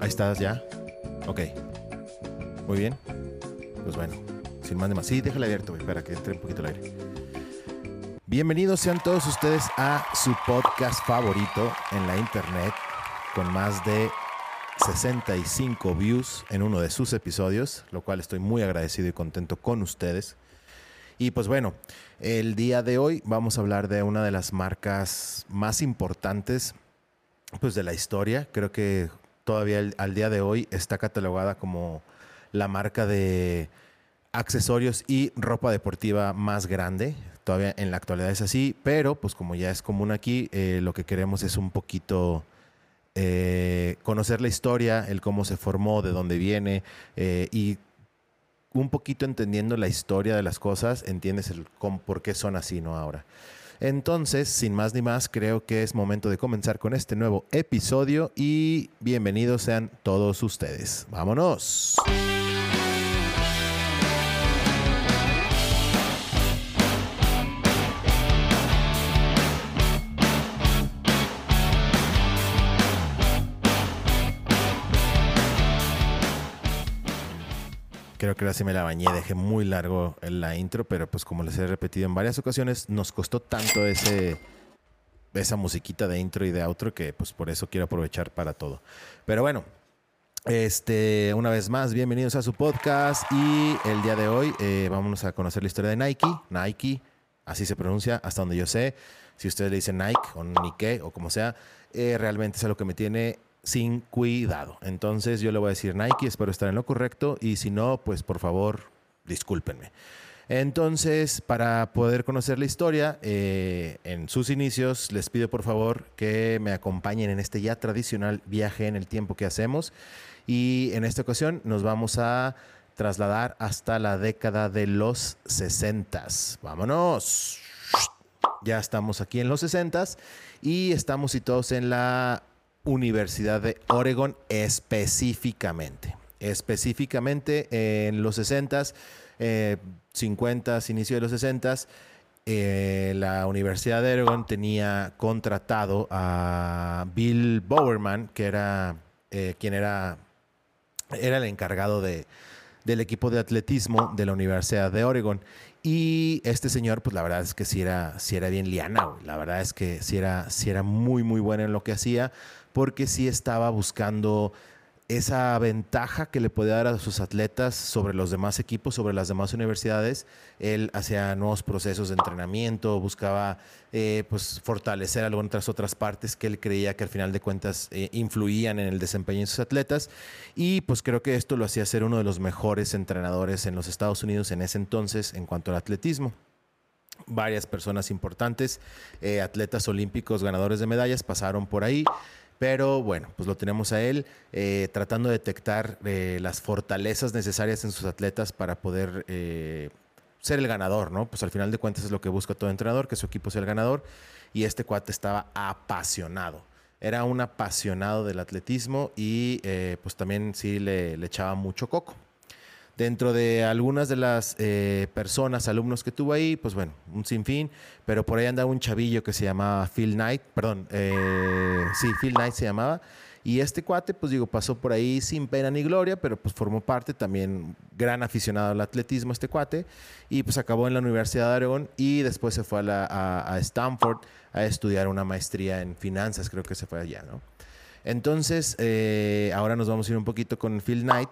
Ahí estás ya. Ok. Muy bien. Pues bueno, sin más más. Sí, déjale abierto, güey, para que entre un poquito el aire. Bienvenidos sean todos ustedes a su podcast favorito en la internet, con más de 65 views en uno de sus episodios, lo cual estoy muy agradecido y contento con ustedes. Y pues bueno, el día de hoy vamos a hablar de una de las marcas más importantes pues de la historia. Creo que todavía al día de hoy está catalogada como la marca de accesorios y ropa deportiva más grande. Todavía en la actualidad es así, pero pues como ya es común aquí, eh, lo que queremos es un poquito eh, conocer la historia, el cómo se formó, de dónde viene eh, y un poquito entendiendo la historia de las cosas, entiendes el por qué son así, ¿no? Ahora. Entonces, sin más ni más, creo que es momento de comenzar con este nuevo episodio y bienvenidos sean todos ustedes. ¡Vámonos! Creo que ahora sí me la bañé, dejé muy largo la intro, pero pues como les he repetido en varias ocasiones, nos costó tanto ese esa musiquita de intro y de outro que pues por eso quiero aprovechar para todo. Pero bueno, este, una vez más, bienvenidos a su podcast y el día de hoy eh, vamos a conocer la historia de Nike. Nike, así se pronuncia, hasta donde yo sé. Si ustedes le dicen Nike o Nike o como sea, eh, realmente es algo que me tiene sin cuidado. Entonces yo le voy a decir Nike, espero estar en lo correcto y si no, pues por favor, discúlpenme. Entonces, para poder conocer la historia, eh, en sus inicios, les pido por favor que me acompañen en este ya tradicional viaje en el tiempo que hacemos. Y en esta ocasión nos vamos a trasladar hasta la década de los 60. Vámonos. Ya estamos aquí en los 60 y estamos situados en la Universidad de Oregon específicamente. Específicamente en los 60s, eh, 50s, inicio de los 60s, eh, la Universidad de Oregon tenía contratado a Bill Bowerman, que era eh, quien era, era el encargado de, del equipo de atletismo de la Universidad de Oregon. Y este señor, pues la verdad es que sí era, era bien liana. La verdad es que sí era, sí era muy, muy bueno en lo que hacía, porque sí estaba buscando esa ventaja que le podía dar a sus atletas sobre los demás equipos, sobre las demás universidades. Él hacía nuevos procesos de entrenamiento, buscaba eh, pues, fortalecer algunas otras partes que él creía que al final de cuentas eh, influían en el desempeño de sus atletas. Y pues creo que esto lo hacía ser uno de los mejores entrenadores en los Estados Unidos en ese entonces en cuanto al atletismo varias personas importantes, eh, atletas olímpicos, ganadores de medallas, pasaron por ahí. Pero bueno, pues lo tenemos a él eh, tratando de detectar eh, las fortalezas necesarias en sus atletas para poder eh, ser el ganador, ¿no? Pues al final de cuentas es lo que busca todo entrenador, que su equipo sea el ganador. Y este cuate estaba apasionado. Era un apasionado del atletismo y eh, pues también sí le, le echaba mucho coco. Dentro de algunas de las eh, personas, alumnos que tuvo ahí, pues bueno, un sinfín, pero por ahí andaba un chavillo que se llamaba Phil Knight, perdón, eh, sí, Phil Knight se llamaba, y este cuate, pues digo, pasó por ahí sin pena ni gloria, pero pues formó parte también, gran aficionado al atletismo este cuate, y pues acabó en la Universidad de Oregón y después se fue a, la- a Stanford a estudiar una maestría en finanzas, creo que se fue allá, ¿no? Entonces, eh, ahora nos vamos a ir un poquito con Phil Knight,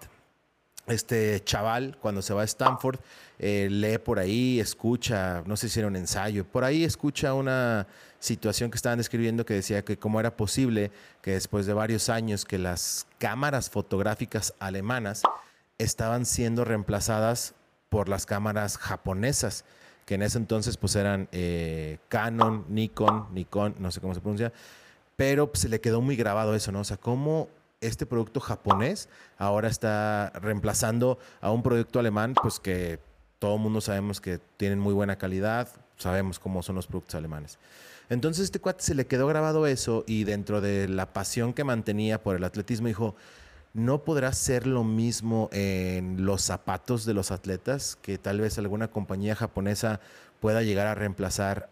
este chaval, cuando se va a Stanford, eh, lee por ahí, escucha, no sé si era un ensayo, por ahí escucha una situación que estaban describiendo que decía que cómo era posible que después de varios años que las cámaras fotográficas alemanas estaban siendo reemplazadas por las cámaras japonesas, que en ese entonces pues eran eh, Canon, Nikon, Nikon, no sé cómo se pronuncia, pero pues, se le quedó muy grabado eso, ¿no? O sea, cómo este producto japonés ahora está reemplazando a un producto alemán, pues que todo el mundo sabemos que tienen muy buena calidad, sabemos cómo son los productos alemanes. Entonces este cuate se le quedó grabado eso y dentro de la pasión que mantenía por el atletismo dijo, no podrá ser lo mismo en los zapatos de los atletas, que tal vez alguna compañía japonesa pueda llegar a reemplazar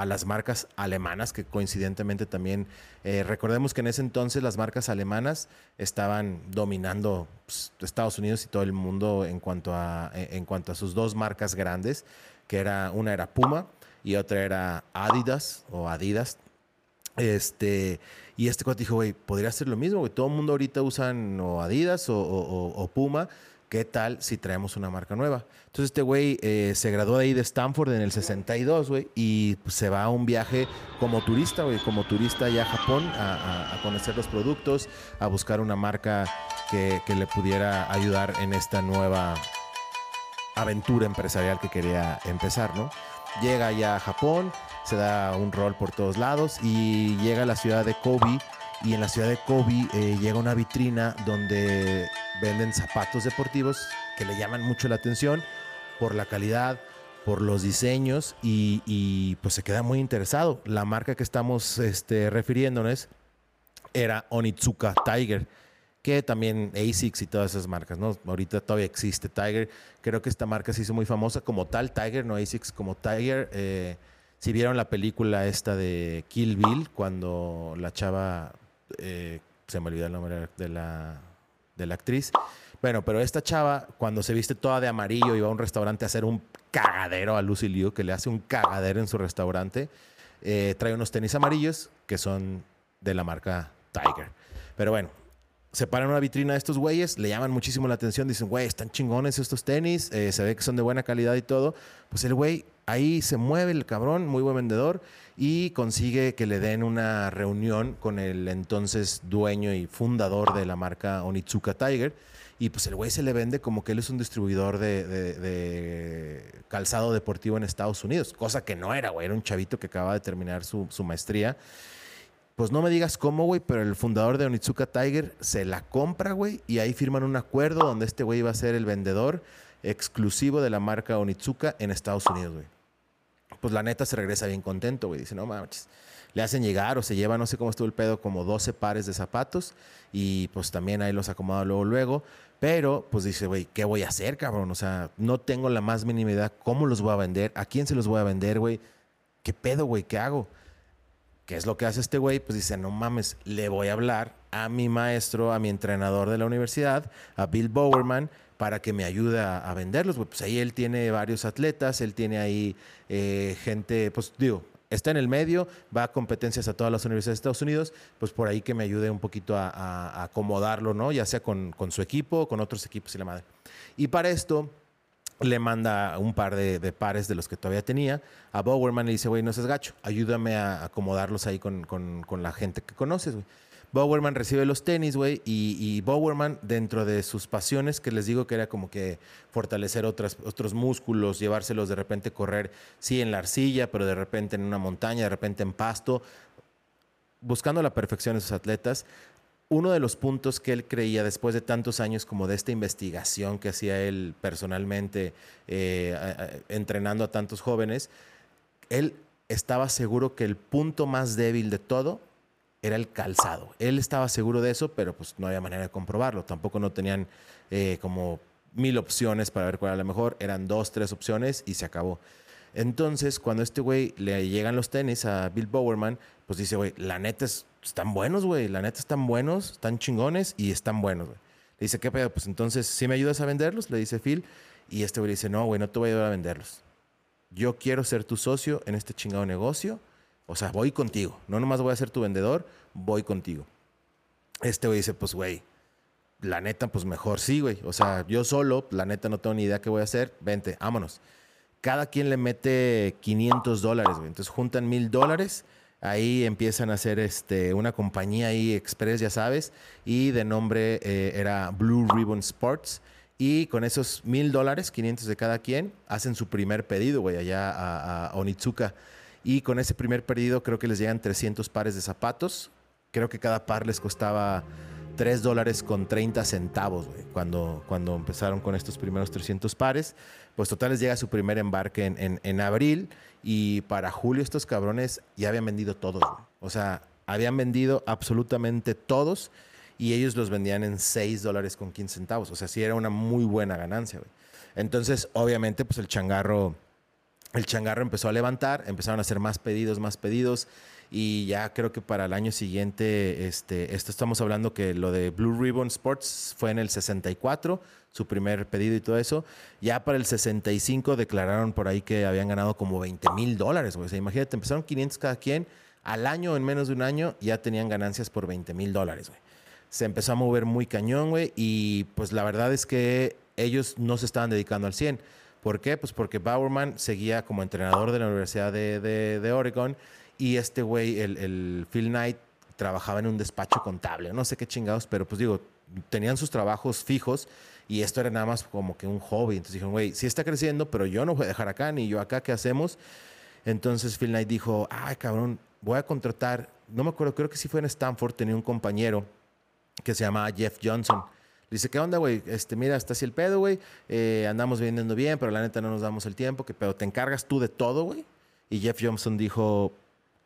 a las marcas alemanas, que coincidentemente también, eh, recordemos que en ese entonces las marcas alemanas estaban dominando pues, Estados Unidos y todo el mundo en cuanto, a, en cuanto a sus dos marcas grandes, que era una era Puma y otra era Adidas o Adidas. Este, y este cuate dijo, güey, podría ser lo mismo, güey. Todo el mundo ahorita usan o Adidas o Puma ¿qué tal si traemos una marca nueva? Entonces este güey eh, se graduó de ahí de Stanford en el 62, güey, y pues, se va a un viaje como turista, güey, como turista allá a Japón a, conocer los productos, a buscar una marca que, le pudiera ayudar en esta nueva aventura empresarial que quería empezar, ¿no? Llega allá a Japón, se da un rol por todos lados y llega a la ciudad de Kobe y en la ciudad de Kobe eh, llega una vitrina donde venden zapatos deportivos que le llaman mucho la atención por la calidad, por los diseños y, pues se queda muy interesado. La marca que estamos este, refiriéndonos era Onitsuka Tiger, que también ASICS y todas esas marcas, ¿no? Ahorita todavía existe Tiger. Creo que esta marca se hizo muy famosa como tal Tiger, no ASICS como Tiger. Eh, si vieron la película esta de Kill Bill, cuando la chava, eh, se me olvidó el nombre de la de la actriz. Bueno, pero esta chava, cuando se viste toda de amarillo y va a un restaurante a hacer un cagadero a Lucy Liu, que le hace un cagadero en su restaurante, eh, trae unos tenis amarillos que son de la marca Tiger. Pero bueno, se paran una vitrina de estos güeyes, le llaman muchísimo la atención, dicen, güey, están chingones estos tenis, eh, se ve que son de buena calidad y todo. Pues el güey ahí se mueve el cabrón, muy buen vendedor, y consigue que le den una reunión con el entonces dueño y fundador de la marca Onitsuka Tiger. Y pues el güey se le vende como que él es un distribuidor de, calzado deportivo en Estados Unidos, cosa que no era, güey, era un chavito que acaba de terminar su, su maestría. Pues no me digas cómo, güey, pero el fundador de Onitsuka Tiger se la compra, güey, y ahí firman un acuerdo donde este güey iba a ser el vendedor exclusivo de la marca Onitsuka en Estados Unidos, güey pues la neta se regresa bien contento, güey. Dice, no mames. Le hacen llegar o se lleva, no sé cómo estuvo el pedo, como 12 pares de zapatos y pues también ahí los acomoda luego, luego. Pero pues dice, güey, ¿qué voy a hacer, cabrón? O sea, no tengo la más mínima idea cómo los voy a vender, a quién se los voy a vender, güey. ¿Qué pedo, güey? ¿Qué hago? ¿Qué es lo que hace este güey? Pues dice, no mames, le voy a hablar a mi maestro, a mi entrenador de la universidad, a Bill Bowerman, para que me ayude a, venderlos. Pues ahí él tiene varios atletas, él tiene ahí eh, gente, pues digo, está en el medio, va a competencias a todas las universidades de Estados Unidos, pues por ahí que me ayude un poquito a, acomodarlo, ¿no? Ya sea con, su equipo, con otros equipos y la madre. Y para esto le manda un par de, pares de los que todavía tenía a Bowerman y le dice, güey, no seas gacho, ayúdame a acomodarlos ahí con, con la gente que conoces, güey. Bowerman recibe los tenis, güey, y, Bowerman, dentro de sus pasiones, que les digo que era como que fortalecer otras, otros músculos, llevárselos de repente correr, sí, en la arcilla, pero de repente en una montaña, de repente en pasto, buscando la perfección de sus atletas. Uno de los puntos que él creía después de tantos años como de esta investigación que hacía él personalmente, eh, entrenando a tantos jóvenes, él estaba seguro que el punto más débil de todo era el calzado. Él estaba seguro de eso, pero pues no había manera de comprobarlo. Tampoco no tenían eh, como mil opciones para ver cuál era la mejor. Eran dos, tres opciones y se acabó. Entonces, cuando este güey le llegan los tenis a Bill Bowerman, pues dice, güey, la neta es, están buenos, güey. La neta están buenos, están chingones y están buenos, güey. Le dice, ¿qué pedo? Pues entonces, ¿sí me ayudas a venderlos? Le dice Phil. Y este güey dice, no, güey, no te voy a ayudar a venderlos. Yo quiero ser tu socio en este chingado negocio o sea, voy contigo. No nomás voy a ser tu vendedor, voy contigo. Este güey dice, pues, güey, la neta, pues mejor sí, güey. O sea, yo solo, la neta, no tengo ni idea qué voy a hacer. Vente, vámonos. Cada quien le mete 500 dólares, güey. Entonces juntan mil dólares. Ahí empiezan a hacer este, una compañía ahí express, ya sabes. Y de nombre eh, era Blue Ribbon Sports. Y con esos mil dólares, 500 de cada quien, hacen su primer pedido, güey, allá a, a Onitsuka. Y con ese primer pedido creo que les llegan 300 pares de zapatos. Creo que cada par les costaba 3 dólares con 30 centavos, cuando, cuando empezaron con estos primeros 300 pares. Pues total les llega su primer embarque en, en, abril y para julio estos cabrones ya habían vendido todos. O sea, habían vendido absolutamente todos y ellos los vendían en 6 dólares con 15 centavos. O sea, sí era una muy buena ganancia. Entonces, obviamente, pues el changarro el changarro empezó a levantar, empezaron a hacer más pedidos, más pedidos. Y ya creo que para el año siguiente, este, esto estamos hablando que lo de Blue Ribbon Sports fue en el 64, su primer pedido y todo eso. Ya para el 65 declararon por ahí que habían ganado como 20 mil dólares, güey. Imagínate, empezaron 500 cada quien. Al año, en menos de un año, ya tenían ganancias por 20 mil dólares, güey. Se empezó a mover muy cañón, güey. Y pues la verdad es que ellos no se estaban dedicando al 100 ¿Por qué? Pues porque Bowerman seguía como entrenador de la Universidad de, Oregon y este güey, el, Phil Knight, trabajaba en un despacho contable, no sé qué chingados, pero pues digo, tenían sus trabajos fijos y esto era nada más como que un hobby. Entonces dijeron, güey, sí está creciendo, pero yo no voy a dejar acá, ni yo acá, ¿qué hacemos? Entonces Phil Knight dijo, ay, cabrón, voy a contratar, no me acuerdo, creo que sí fue en Stanford, tenía un compañero que se llamaba Jeff Johnson dice, ¿qué onda, güey? Este, mira, está así el pedo, güey. Eh, andamos vendiendo bien, pero la neta no nos damos el tiempo. ¿Qué pedo? ¿Te encargas tú de todo, güey? Y Jeff Johnson dijo,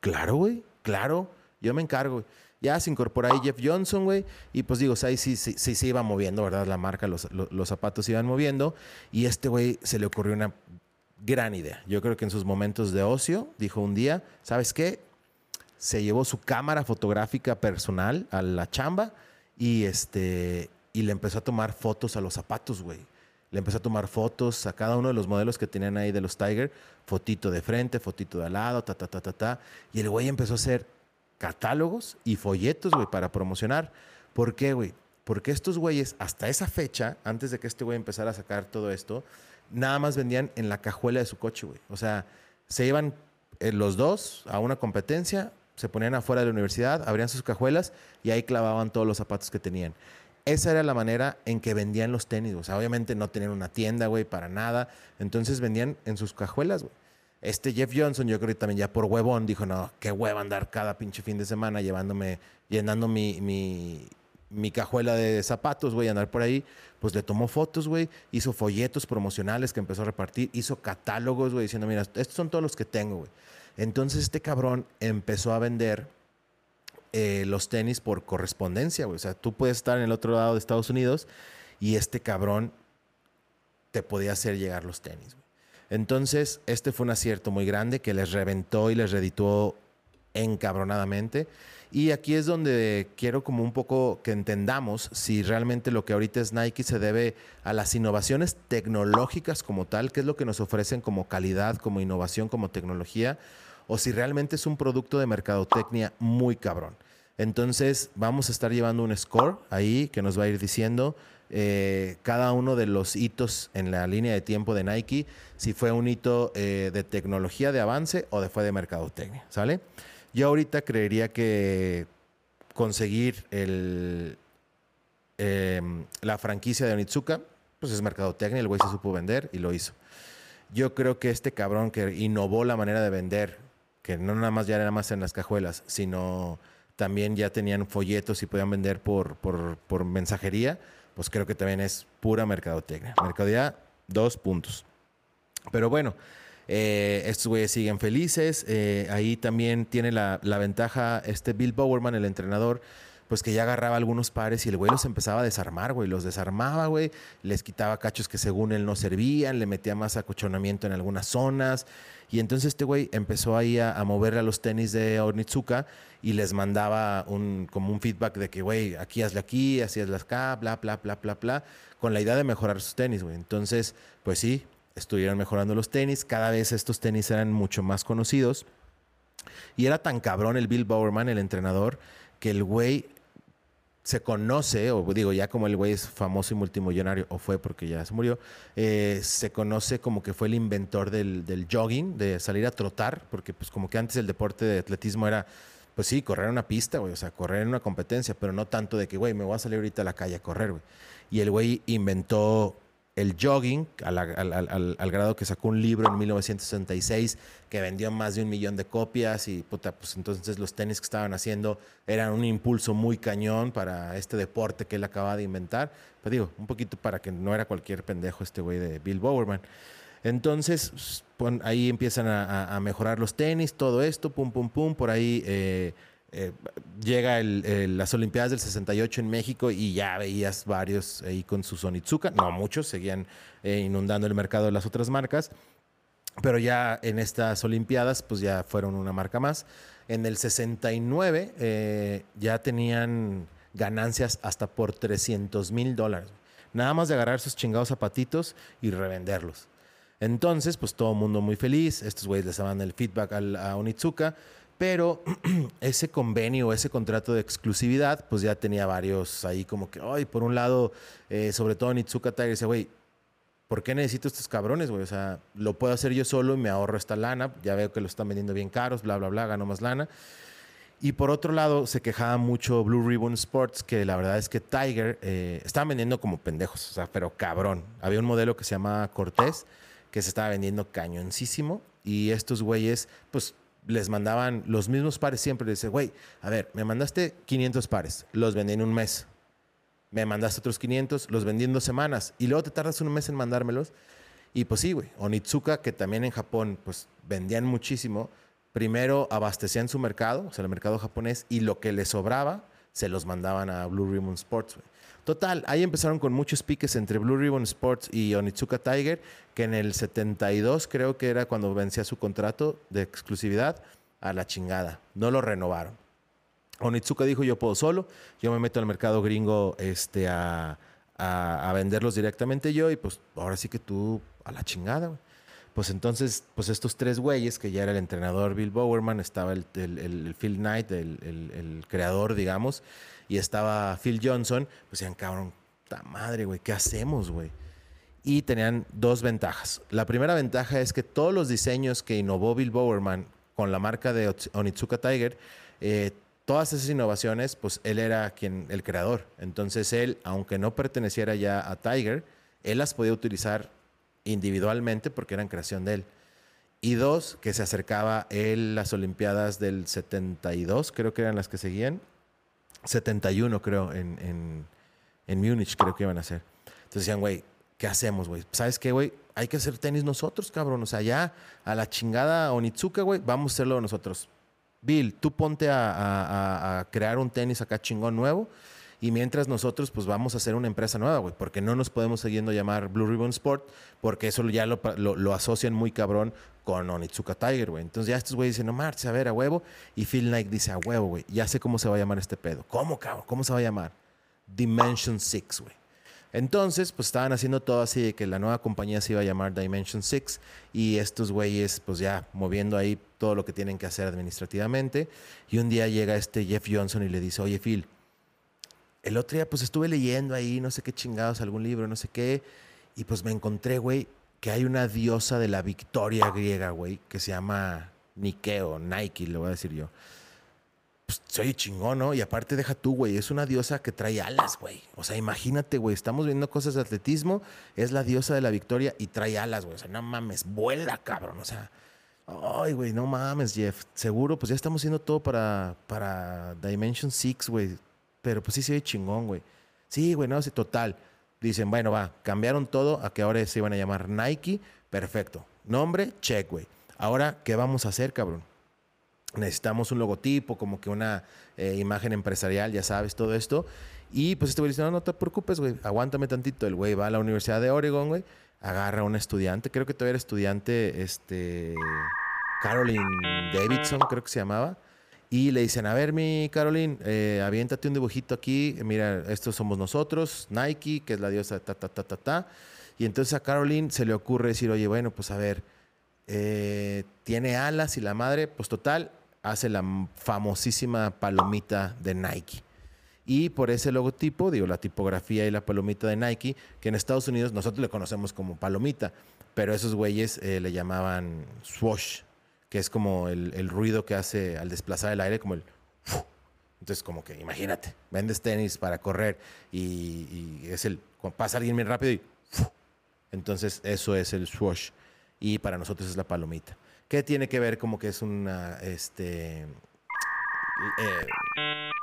claro, güey, claro, yo me encargo, güey. Ya se incorpora ahí Jeff Johnson, güey. Y pues digo, ahí sí, sí, sí se iba moviendo, ¿verdad? La marca, los, los, zapatos se iban moviendo. Y este güey se le ocurrió una gran idea. Yo creo que en sus momentos de ocio, dijo un día, ¿sabes qué? Se llevó su cámara fotográfica personal a la chamba y este y le empezó a tomar fotos a los zapatos, güey. Le empezó a tomar fotos a cada uno de los modelos que tenían ahí de los Tiger, fotito de frente, fotito de al lado, ta, ta, ta, ta, ta. Y el güey empezó a hacer catálogos y folletos, güey, para promocionar. ¿Por qué, güey? Porque estos güeyes, hasta esa fecha, antes de que este güey empezara a sacar todo esto, nada más vendían en la cajuela de su coche, güey. O sea, se iban eh, los dos a una competencia, se ponían afuera de la universidad, abrían sus cajuelas y ahí clavaban todos los zapatos que tenían. Esa era la manera en que vendían los tenis. O sea, obviamente no tenían una tienda, güey, para nada. Entonces vendían en sus cajuelas, güey. Este Jeff Johnson, yo creo que también ya por huevón dijo, no, qué hueva andar cada pinche fin de semana llevándome, llenando mi, mi, mi cajuela de zapatos, güey, andar por ahí. Pues le tomó fotos, güey, hizo folletos promocionales que empezó a repartir, hizo catálogos, güey, diciendo, mira, estos son todos los que tengo, güey. Entonces este cabrón empezó a vender eh, los tenis por correspondencia, güey. O sea, tú puedes estar en el otro lado de Estados Unidos y este cabrón te podía hacer llegar los tenis. Entonces, este fue un acierto muy grande que les reventó y les redituó encabronadamente. Y aquí es donde quiero como un poco que entendamos si realmente lo que ahorita es Nike se debe a las innovaciones tecnológicas como tal, que es lo que nos ofrecen como calidad, como innovación, como tecnología, o si realmente es un producto de mercadotecnia muy cabrón. Entonces vamos a estar llevando un score ahí que nos va a ir diciendo eh, cada uno de los hitos en la línea de tiempo de Nike, si fue un hito eh, de tecnología, de avance o de fue de mercadotecnia, ¿sale? Yo ahorita creería que conseguir el, em, la franquicia de Onitsuka, pues es mercadotecnia, el güey se supo vender y lo hizo. Yo creo que este cabrón que innovó la manera de vender, que no nada más ya era más en las cajuelas, sino también ya tenían folletos y podían vender por, por, mensajería, pues creo que también es pura mercadotecnia. Mercadotecnia, dos puntos. Pero bueno, eh, estos güeyes siguen felices. Eh, ahí también tiene la, la, ventaja este Bill Bowerman, el entrenador, pues que ya agarraba algunos pares y el güey los empezaba a desarmar, güey. Los desarmaba, güey. Les quitaba cachos que según él no servían, le metía más acochonamiento en algunas zonas. Y entonces este güey empezó ahí a, a mover a los tenis de Onitsuka y les mandaba un, como un feedback de que, güey, aquí hazle aquí, así hazle acá, bla, bla, bla, bla, bla, con la idea de mejorar sus tenis, güey. Entonces, pues sí, estuvieron mejorando los tenis. Cada vez estos tenis eran mucho más conocidos. Y era tan cabrón el Bill Bowerman, el entrenador, que el güey se conoce, o digo, ya como el güey es famoso y multimillonario, o fue porque ya se murió, eh, se conoce como que fue el inventor del, jogging, de salir a trotar, porque pues como que antes el deporte de atletismo era, pues sí, correr en una pista, güey, o sea, correr en una competencia, pero no tanto de que, güey, me voy a salir ahorita a la calle a correr, güey. Y el güey inventó el jogging, al, grado que sacó un libro en 1966 que vendió más de un millón de copias y puta, pues entonces los tenis que estaban haciendo eran un impulso muy cañón para este deporte que él acaba de inventar. Pero digo, un poquito para que no era cualquier pendejo este güey de Bill Bowerman. Entonces, pues, ahí empiezan a, mejorar los tenis, todo esto, pum, pum, pum, por ahí... Eh, eh, llega el, las Olimpiadas del 68 en México y ya veías varios ahí con su Sonitsuka, no muchos, seguían eh, inundando el mercado de las otras marcas. Pero ya en estas Olimpiadas, pues ya fueron una marca más. En el 69 eh, ya tenían ganancias hasta por 300 mil dólares. Nada más de agarrar esos chingados zapatitos y revenderlos. Entonces, pues todo el mundo muy feliz. Estos güeyes les daban el feedback a Onitsuka. Pero ese convenio, ese contrato de exclusividad, pues ya tenía varios ahí como que, ay, por un lado, eh, sobre todo Onitsuka Tiger dice, güey, ¿por qué necesito estos cabrones, güey? O sea, lo puedo hacer yo solo y me ahorro esta lana. Ya veo que lo están vendiendo bien caros, bla, bla, bla, gano más lana. Y por otro lado, se quejaba mucho Blue Ribbon Sports, que la verdad es que Tiger eh, estaba vendiendo como pendejos, o sea, pero cabrón. Había un modelo que se llamaba Cortés, que se estaba vendiendo cañoncísimo, y estos güeyes, pues les mandaban los mismos pares siempre. Les dice, güey, a ver, me mandaste 500 pares, los vendí en un mes me mandaste otros 500, los vendí en dos semanas y luego te tardas un mes en mandármelos. Y pues sí, güey, Onitsuka, que también en Japón pues vendían muchísimo, primero abastecían su mercado, o sea, el mercado japonés, y lo que les sobraba se los mandaban a Blue Ribbon Sports, güey. Total, ahí empezaron con muchos piques entre Blue Ribbon Sports y Onitsuka Tiger, que en el 72 creo que era cuando vencía su contrato de exclusividad, a la chingada. No lo renovaron. Onitsuka dijo, yo puedo solo, yo me meto al mercado gringo este, a, venderlos directamente yo y pues ahora sí que tú a la chingada, Pues entonces, pues estos tres güeyes, que ya era el entrenador Bill Bowerman, estaba el, Phil Knight, el, creador, digamos, y estaba Phil Johnson, pues decían, cabrón, ta madre, güey, ¿qué hacemos, güey? Y tenían dos ventajas. La primera ventaja es que todos los diseños que innovó Bill Bowerman con la marca de Onitsuka Tiger, eh, todas esas innovaciones, pues él era quien, el creador. Entonces él, aunque no perteneciera ya a Tiger, él las podía utilizar individualmente porque eran creación de él. Y dos, que se acercaba él las Olimpiadas del 72, creo que eran las que seguían. 71 creo, en, en, en Múnich creo que iban a ser. Entonces decían, güey, ¿qué hacemos, güey? ¿Sabes qué, güey? Hay que hacer tenis nosotros, cabrón. O sea, ya a la chingada Onitsuka, güey, vamos a hacerlo nosotros. Bill, tú ponte a, crear un tenis acá chingón nuevo. Y mientras nosotros, pues vamos a hacer una empresa nueva, güey, porque no nos podemos seguir llamar Blue Ribbon Sport, porque eso ya lo, asocian muy cabrón con Onitsuka Tiger, güey. Entonces ya estos güeyes dicen, no marche, a ver, a huevo. Y Phil Knight dice, a huevo, güey, ya sé cómo se va a llamar este pedo. ¿Cómo, cabrón? ¿Cómo se va a llamar? Dimension 6, güey. Entonces, pues estaban haciendo todo así de que la nueva compañía se iba a llamar Dimension 6 y estos güeyes, pues ya moviendo ahí todo lo que tienen que hacer administrativamente. Y un día llega este Jeff Johnson y le dice, oye Phil, el otro día pues estuve leyendo ahí, no sé qué chingados, algún libro, no sé qué, y pues me encontré, güey, que hay una diosa de la victoria griega, güey, que se llama Nikeo, Nike, le voy a decir yo pues soy chingón, ¿no? Y aparte deja tú, güey, es una diosa que trae alas, güey. O sea, imagínate, güey, estamos viendo cosas de atletismo, es la diosa de la victoria y trae alas, güey. O sea, no mames, vuela, cabrón. O sea, ay, güey, no mames, Jeff. Seguro, pues ya estamos haciendo todo para, para Dimension 6, güey. Pero pues sí se ve chingón, güey. Sí, güey, no, sí, total. Dicen, bueno, va, cambiaron todo a que ahora se iban a llamar Nike. Perfecto. Nombre, check, güey. Ahora, ¿qué vamos a hacer, cabrón? necesitamos un logotipo, como que una eh, imagen empresarial, ya sabes, todo esto. Y pues este güey dice, no, no te preocupes, güey, aguántame tantito. El güey va a la Universidad de Oregon, güey, agarra a un estudiante, creo que todavía era estudiante, este, Caroline Davidson, creo que se llamaba. Y le dicen, a ver, mi Caroline, eh, aviéntate un dibujito aquí, mira, estos somos nosotros, Nike, que es la diosa, ta, ta, ta, ta, ta. Y entonces a Caroline se le ocurre decir, oye, bueno, pues a ver, eh, tiene alas y la madre, pues total, hace la famosísima palomita de Nike. Y por ese logotipo, digo, la tipografía y la palomita de Nike, que en Estados Unidos nosotros le conocemos como palomita, pero esos güeyes eh, le llamaban swoosh, que es como el, ruido que hace al desplazar el aire, como el... Entonces, como que imagínate, vendes tenis para correr y, es el... Pasa alguien bien rápido y... Entonces, eso es el swoosh. Y para nosotros es la palomita. ¿Qué tiene que ver como que es una, este, eh,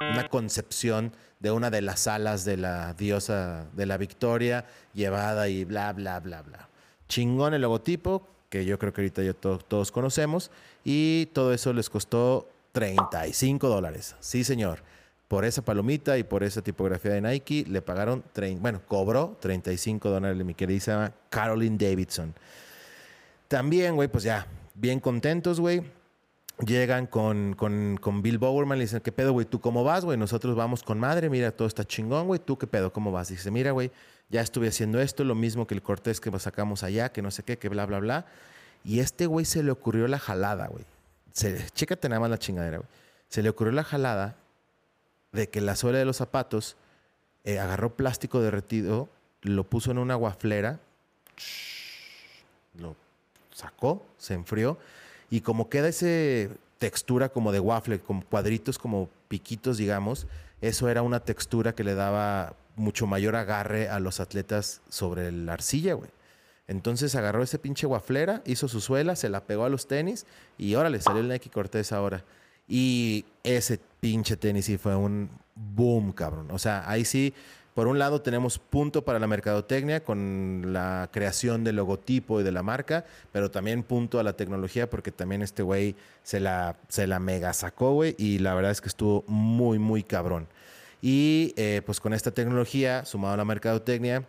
una concepción de una de las alas de la diosa de la victoria llevada y bla, bla, bla, bla. Chingón el logotipo, que yo creo que ahorita ya todos conocemos, y todo eso les costó 35 dólares. Sí, señor. Por esa palomita y por esa tipografía de Nike le pagaron, bueno, cobró 35 dólares mi querida Caroline Davidson. También, güey, pues ya, bien contentos, güey. Llegan con, con, con Bill Bowerman, le dicen, ¿qué pedo, güey? ¿Tú cómo vas, güey? Nosotros vamos con madre, mira, todo está chingón, güey. ¿Tú qué pedo, cómo vas? Dice, mira, güey, ya estuve haciendo esto, lo mismo que el Cortés que sacamos allá, que no sé qué, que bla, bla, bla. Y este güey se le ocurrió la jalada, güey. Chécate nada más la chingadera, güey. Se le ocurrió la jalada de que la suela de los zapatos eh, agarró plástico derretido, lo puso en una guaflera, lo sacó, se enfrió y como queda esa textura como de waffle, con cuadritos como piquitos, digamos, eso era una textura que le daba mucho mayor agarre a los atletas sobre la arcilla, güey. Entonces agarró ese pinche guaflera, hizo su suela, se la pegó a los tenis y órale, salió el Nike Cortés ahora. Y ese pinche tenis sí fue un boom, cabrón. O sea, ahí sí por un lado tenemos punto para la mercadotecnia con la creación del logotipo y de la marca, pero también punto a la tecnología porque también este güey se la, se la mega sacó, güey, y la verdad es que estuvo muy, muy cabrón. Y eh, pues con esta tecnología, sumado a la mercadotecnia,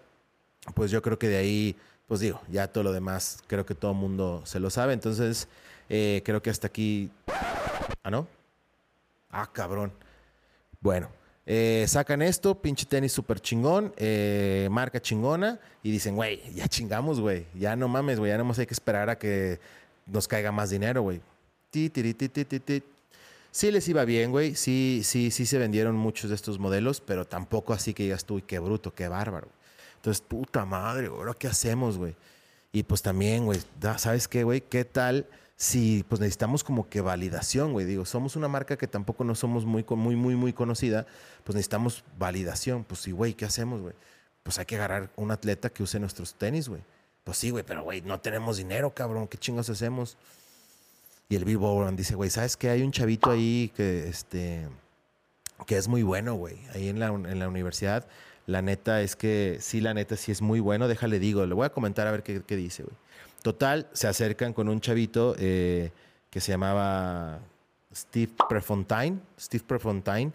pues yo creo que de ahí, pues digo, ya todo lo demás, creo que todo el mundo se lo sabe. Entonces, eh, creo que hasta aquí... ¿Ah, no? Ah, cabrón. Bueno, eh, sacan esto, pinche tenis súper chingón, eh, marca chingona, y dicen, güey, ya chingamos, güey, ya no mames, güey, ya no más hay que esperar a que nos caiga más dinero, güey. Sí les iba bien, güey, sí, sí, sí se vendieron muchos de estos modelos, pero tampoco así que digas tú, qué bruto, qué bárbaro. Entonces, puta madre, güey, ¿qué hacemos, güey? Y pues también, güey, ¿sabes qué, güey? ¿Qué tal? Si pues necesitamos como que validación, güey. Digo, somos una marca que tampoco no somos muy, muy, muy, muy conocida, pues necesitamos validación. Pues sí, güey, ¿qué hacemos, güey? Pues hay que agarrar un atleta que use nuestros tenis, güey. Pues sí, güey, pero güey, no tenemos dinero, cabrón. ¿Qué chingos hacemos? Y el Bill Bowen dice, güey, ¿sabes qué? Hay un chavito ahí que, este, que es muy bueno, güey. Ahí en la, en la universidad. La neta es que sí, la neta sí es muy bueno. Déjale digo, le voy a comentar a ver qué, qué dice, güey. Total, se acercan con un chavito eh, que se llamaba Steve Prefontaine. Steve Prefontaine.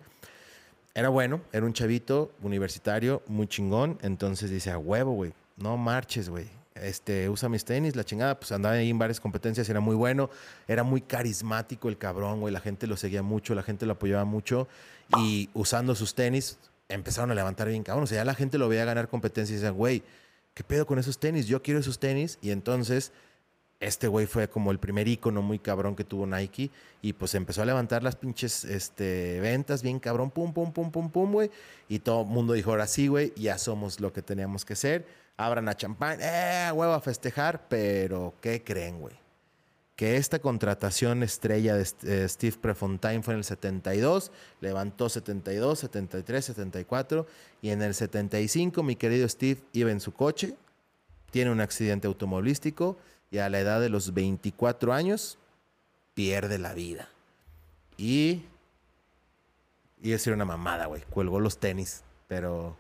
Era bueno, era un chavito universitario, muy chingón. Entonces dice, a huevo, güey, no marches, güey. Este, usa mis tenis, la chingada, pues andaba ahí en varias competencias, era muy bueno, era muy carismático el cabrón, güey, la gente lo seguía mucho, la gente lo apoyaba mucho y usando sus tenis empezaron a levantar bien cabrón, o sea, ya la gente lo veía ganar competencias y decía, güey, ¿qué pedo con esos tenis? Yo quiero esos tenis. Y entonces este güey fue como el primer icono muy cabrón que tuvo Nike y pues empezó a levantar las pinches este, ventas bien cabrón, pum, pum, pum, pum, pum, güey. Y todo el mundo dijo, ahora sí, güey, ya somos lo que teníamos que ser. Abran a champán, eh, huevo a festejar, pero ¿qué creen, güey? Que esta contratación estrella de eh, Steve Prefontaine fue en el 72, levantó 72, 73, 74 y en el 75 mi querido Steve iba en su coche, tiene un accidente automovilístico y a la edad de los 24 años pierde la vida. Y. Y decir una mamada, güey. Cuelgó los tenis. Pero.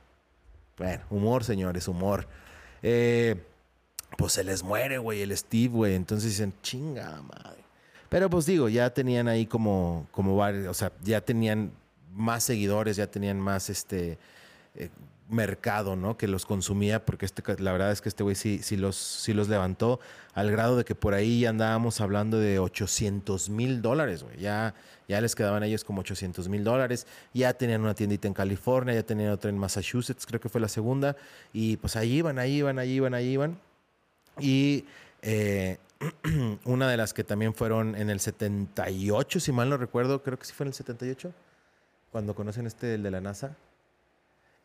Bueno, humor, señores, humor. Eh, pues se les muere, güey, el Steve, güey. Entonces dicen, chinga madre. Pero pues digo, ya tenían ahí como, como varios, o sea, ya tenían más seguidores, ya tenían más este eh, mercado, ¿no? Que los consumía, porque este, la verdad es que este güey sí, sí, los, sí los levantó al grado de que por ahí andábamos hablando de 800 mil dólares, güey. Ya, ya les quedaban a ellos como 800 mil dólares. Ya tenían una tiendita en California, ya tenían otra en Massachusetts, creo que fue la segunda. Y pues ahí iban, ahí iban, ahí iban, ahí iban. Y eh, una de las que también fueron en el 78, si mal no recuerdo, creo que sí fue en el 78, cuando conocen este, el de la NASA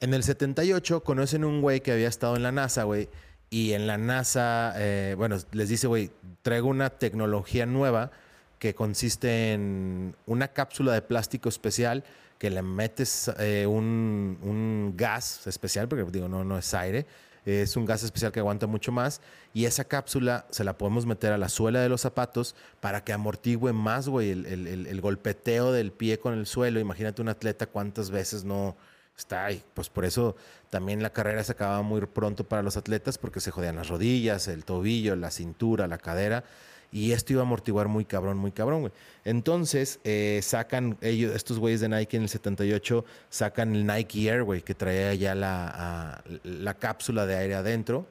en el 78 conocen un güey que había estado en la NASA, güey. Y en la NASA, eh, bueno, les dice, güey, traigo una tecnología nueva que consiste en una cápsula de plástico especial que le metes eh, un, gas especial, porque digo, no, no es aire, es un gas especial que aguanta mucho más. Y esa cápsula se la podemos meter a la suela de los zapatos para que amortigüe más, güey, el, el golpeteo del pie con el suelo. Imagínate un atleta cuántas veces no, está ahí. Pues por eso también la carrera se acababa muy pronto para los atletas porque se jodían las rodillas, el tobillo, la cintura, la cadera. Y esto iba a amortiguar muy cabrón, muy cabrón, güey. Entonces, eh, sacan ellos, estos güeyes de Nike en el 78, sacan el Nike Air, güey, que traía ya la, la cápsula de aire adentro.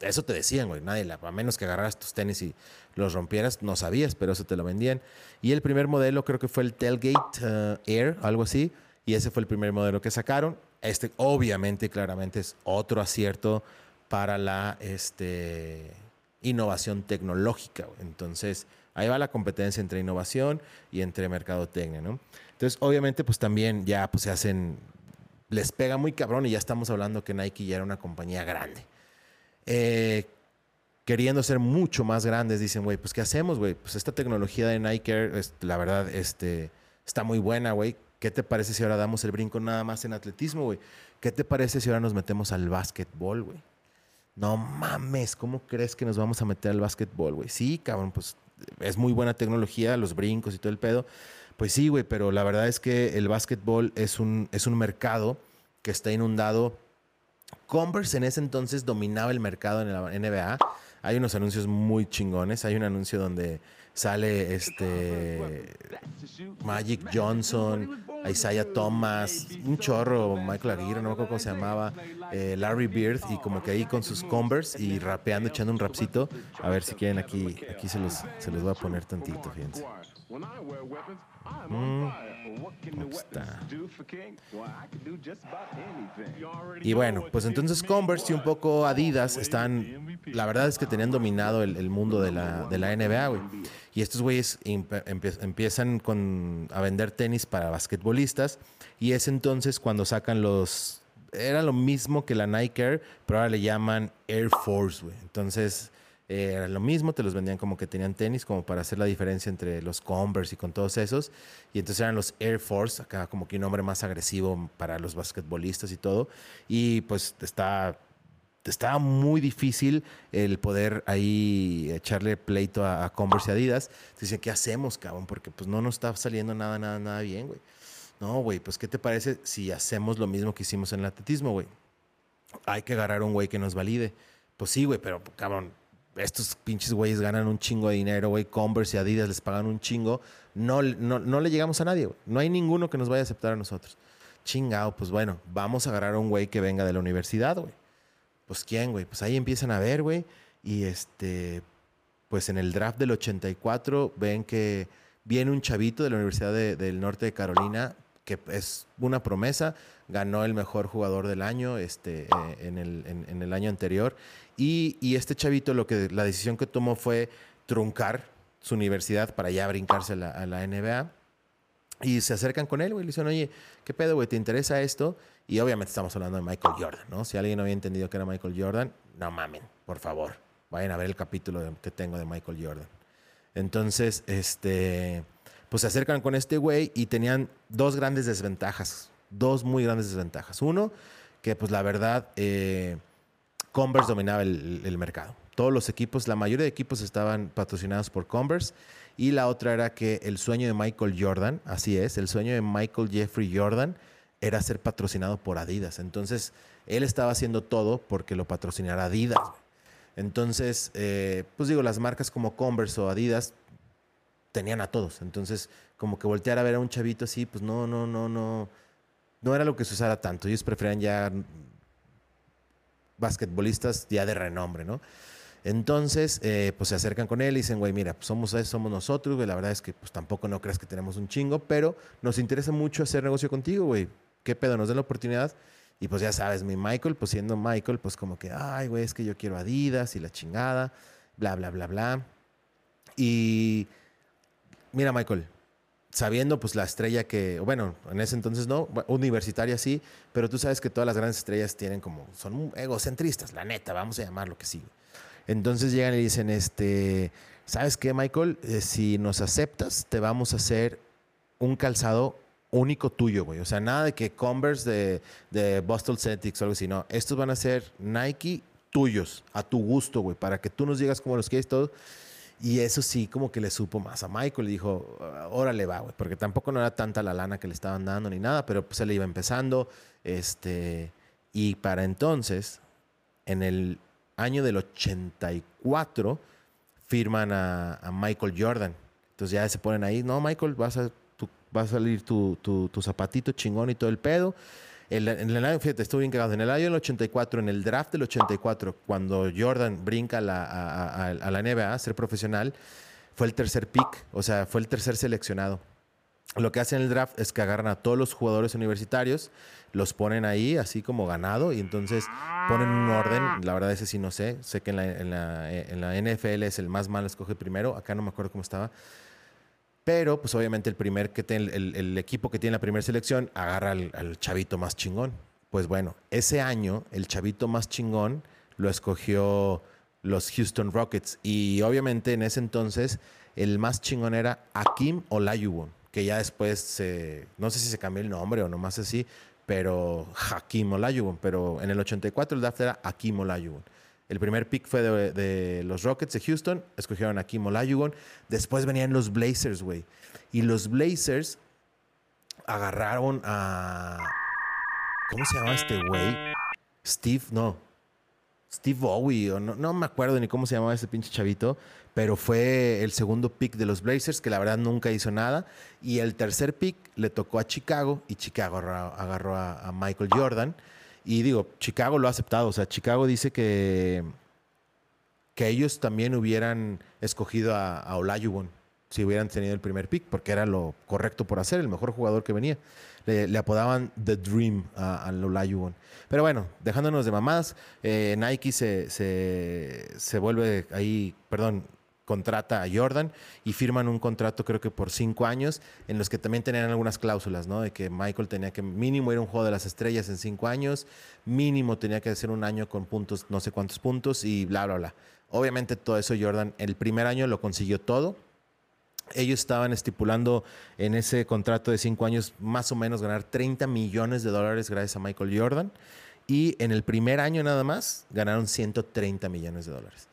eso te decían, güey. Nadie, a menos que agarraras tus tenis y los rompieras, no sabías, pero eso te lo vendían. Y el primer modelo creo que fue el Tailgate uh, Air, algo así. Y ese fue el primer modelo que sacaron. Este, obviamente, claramente, es otro acierto para la este, innovación tecnológica. Entonces, ahí va la competencia entre innovación y entre mercadotecnia, ¿no? Entonces, obviamente, pues también ya pues, se hacen, les pega muy cabrón y ya estamos hablando que Nike ya era una compañía grande. Eh, queriendo ser mucho más grandes, dicen, güey, pues ¿qué hacemos, güey? Pues esta tecnología de Nike, la verdad, este, está muy buena, güey. ¿Qué te parece si ahora damos el brinco nada más en atletismo, güey? ¿Qué te parece si ahora nos metemos al básquetbol, güey? No mames, ¿cómo crees que nos vamos a meter al básquetbol, güey? Sí, cabrón, pues es muy buena tecnología, los brincos y todo el pedo. Pues sí, güey, pero la verdad es que el básquetbol es un, es un mercado que está inundado. Converse en ese entonces dominaba el mercado en la NBA. Hay unos anuncios muy chingones. Hay un anuncio donde sale este Magic Johnson, Isaiah Thomas, un chorro, Michael Aguirre, no me acuerdo cómo se llamaba, eh, Larry Beard, y como que ahí con sus Converse y rapeando, echando un rapcito. A ver si quieren aquí, aquí se los, se los voy a poner tantito, fíjense. Mm. Y bueno, pues entonces Converse y un poco Adidas están, la verdad es que tenían dominado el, mundo de la, de la NBA, güey. Y estos güeyes empiezan con, a vender tenis para basquetbolistas y es entonces cuando sacan los... Era lo mismo que la Nike Air, pero ahora le llaman Air Force, güey. Entonces eh, era lo mismo, te los vendían como que tenían tenis, como para hacer la diferencia entre los Converse y con todos esos. Y entonces eran los Air Force, acá como que un nombre más agresivo para los basquetbolistas y todo. Y pues está estaba muy difícil el poder ahí echarle pleito a, Converse y Adidas. Dicen, ¿qué hacemos, cabrón? Porque pues no nos está saliendo nada, nada, nada bien, güey. No, güey, pues ¿qué te parece si hacemos lo mismo que hicimos en el atletismo, güey? Hay que agarrar un güey que nos valide. Pues sí, güey, pero cabrón, estos pinches güeyes ganan un chingo de dinero, güey. Converse y Adidas les pagan un chingo. No, no, le llegamos a nadie, güey. No hay ninguno que nos vaya a aceptar a nosotros. Chingado, pues bueno, vamos a agarrar a un güey que venga de la universidad, güey. Pues quién, güey. Pues ahí empiezan a ver, güey. Y este, pues en el draft del 84 ven que viene un chavito de la Universidad del Norte de Carolina, que es una promesa, ganó el mejor jugador del año este, eh, en, el, en, el, año anterior. Y, este chavito lo que la decisión que tomó fue truncar su universidad para ya brincarse a la, NBA. Y se acercan con él, güey, le dicen, oye, ¿qué pedo, güey? ¿Te interesa esto? Y obviamente estamos hablando de Michael Jordan, ¿no? Si alguien no había entendido que era Michael Jordan, no mamen, por favor. Vayan a ver el capítulo que tengo de Michael Jordan. Entonces, este, pues se acercan con este güey y tenían dos grandes desventajas. Dos muy grandes desventajas. Uno, que pues la verdad, eh, Converse dominaba el, mercado. Todos los equipos, la mayoría de equipos estaban patrocinados por Converse. Y la otra era que el sueño de Michael Jordan, así es, el sueño de Michael Jeffrey Jordan era ser patrocinado por Adidas. Entonces, él estaba haciendo todo porque lo patrocinara Adidas. Entonces, eh, pues digo, las marcas como Converse o Adidas tenían a todos. Entonces, como que voltear a ver a un chavito así, pues no, no, no, no, no era lo que se usara tanto. Ellos preferían ya basquetbolistas ya de renombre, ¿no? Entonces, eh, pues se acercan con él y dicen, güey, mira, pues somos, somos nosotros, güey, la verdad es que pues tampoco no crees que tenemos un chingo, pero nos interesa mucho hacer negocio contigo, güey. ¿Qué pedo? Nos den la oportunidad. Y pues ya sabes, mi Michael, pues siendo Michael, pues como que, ay, güey, es que yo quiero Adidas y la chingada, bla, bla, bla, bla. Y mira, Michael, sabiendo pues la estrella que, bueno, en ese entonces no, universitaria sí, pero tú sabes que todas las grandes estrellas tienen como, son egocentristas, la neta, vamos a llamarlo que sí. Entonces llegan y dicen, este, ¿sabes qué, Michael? Eh, si nos aceptas, te vamos a hacer un calzado único tuyo, güey. O sea, nada de que Converse de, Boston Celtics o algo así, no. Estos van a ser Nike tuyos, a tu gusto, güey, para que tú nos digas cómo los quieres todos. Y eso sí, como que le supo más a Michael. Le dijo, órale va, güey. Porque tampoco no era tanta la lana que le estaban dando ni nada, pero pues él iba empezando. Este, y para entonces, en el año del 84, firman a, Michael Jordan. Entonces ya se ponen ahí, no, Michael, vas a, va a salir tu, tu, zapatito chingón y todo el pedo. en el año, fíjate, estuvo bien cagado. En el año del 84, en el draft del 84, cuando Jordan brinca a la, a, a la NBA a ser profesional, fue el tercer pick, o sea, fue el tercer seleccionado. Lo que hacen en el draft es que agarran a todos los jugadores universitarios, los ponen ahí así como ganado y entonces ponen un orden. La verdad ese sí no sé. Sé que en la, en la, NFL es el más mal escoge primero. Acá no me acuerdo cómo estaba. Pero pues obviamente el, primer que el, equipo que tiene la primera selección agarra al, al chavito más chingón. Pues bueno, ese año el chavito más chingón lo escogió los Houston Rockets. Y obviamente en ese entonces el más chingón era Akim Olajuwon, que ya después, se, no sé si se cambió el nombre o nomás así, pero Hakim Olajuwon. Pero en el 84 el draft era Akim Olajuwon. El primer pick fue de, los Rockets de Houston, escogieron a Akim Olajuwon. Después venían los Blazers, güey. Y los Blazers agarraron a... ¿Cómo se llama este güey? Steve, no, Steve Bowie, o no, no, me acuerdo ni cómo se llamaba ese pinche chavito, pero fue el segundo pick de los Blazers, que la verdad nunca hizo nada. Y el tercer pick le tocó a Chicago, y Chicago agarró, a, Michael Jordan. Y digo, Chicago lo ha aceptado, o sea, Chicago dice que, que ellos también hubieran escogido a, a Olajuwon si hubieran tenido el primer pick, porque era lo correcto por hacer, el mejor jugador que venía. Le, apodaban The Dream a, a Olajuwon. Pero bueno, dejándonos de mamadas, eh, Nike se, se, vuelve ahí, perdón, contrata a Jordan y firman un contrato creo que por cinco años en los que también tenían algunas cláusulas, ¿no? De que Michael tenía que mínimo ir a un juego de las estrellas en cinco años, mínimo tenía que hacer un año con puntos, no sé cuántos puntos y bla, bla, bla. Obviamente todo eso Jordan el primer año lo consiguió todo, ellos estaban estipulando en ese contrato de cinco años más o menos ganar 30 millones de dólares gracias a Michael Jordan. Y en el primer año nada más ganaron 130 millones de dólares.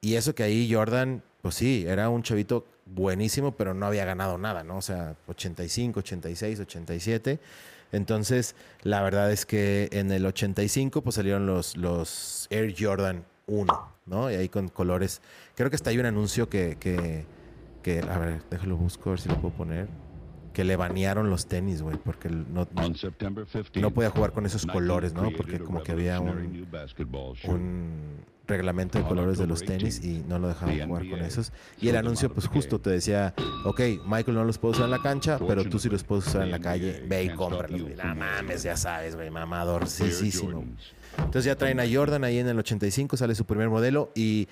Y eso que ahí Jordan, pues sí, era un chavito buenísimo, pero no había ganado nada, ¿no? O sea, 85, 86, 87. Entonces, la verdad es que en el 85 pues salieron los, los Air Jordan 1, ¿no? Y ahí con colores. Creo que hasta hay un anuncio que que, a ver, déjalo busco, a ver si lo puedo poner. Que le banearon los tenis, güey, porque no, no, podía jugar con esos colores, ¿no? Porque como que había un, reglamento de colores de los tenis y no lo dejaban jugar con esos. Y el anuncio, pues justo te decía, ok, Michael no los puede usar en la cancha, pero tú sí los puedes usar en la calle. Ve y cómpralos. No mames, ya sabes, güey, mamador. Sí, sí, sí. Entonces ya traen a Jordan ahí en el 85, sale su primer modelo y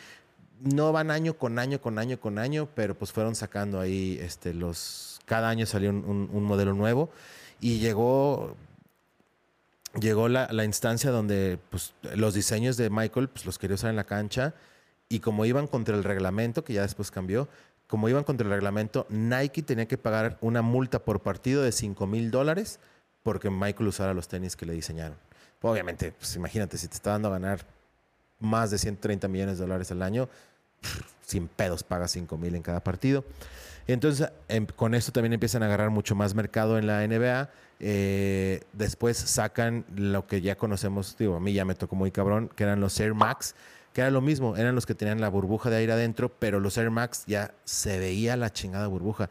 no van año con año, con año, con año, pero pues fueron sacando ahí este, los. Cada año salió un, modelo nuevo y llegó. Llegó la, instancia donde pues, los diseños de Michael pues, los quería usar en la cancha y como iban contra el reglamento, que ya después cambió, como iban contra el reglamento, Nike tenía que pagar una multa por partido de 5 mil dólares porque Michael usara los tenis que le diseñaron. Obviamente, pues imagínate, si te está dando a ganar más de 130 millones de dólares al año, sin pedos paga 5 mil en cada partido. Entonces, em, con esto también empiezan a agarrar mucho más mercado en la NBA. Eh, después sacan lo que ya conocemos, digo, a mí ya me tocó muy cabrón, que eran los Air Max, que era lo mismo, eran los que tenían la burbuja de aire adentro, pero los Air Max ya se veía la chingada burbuja.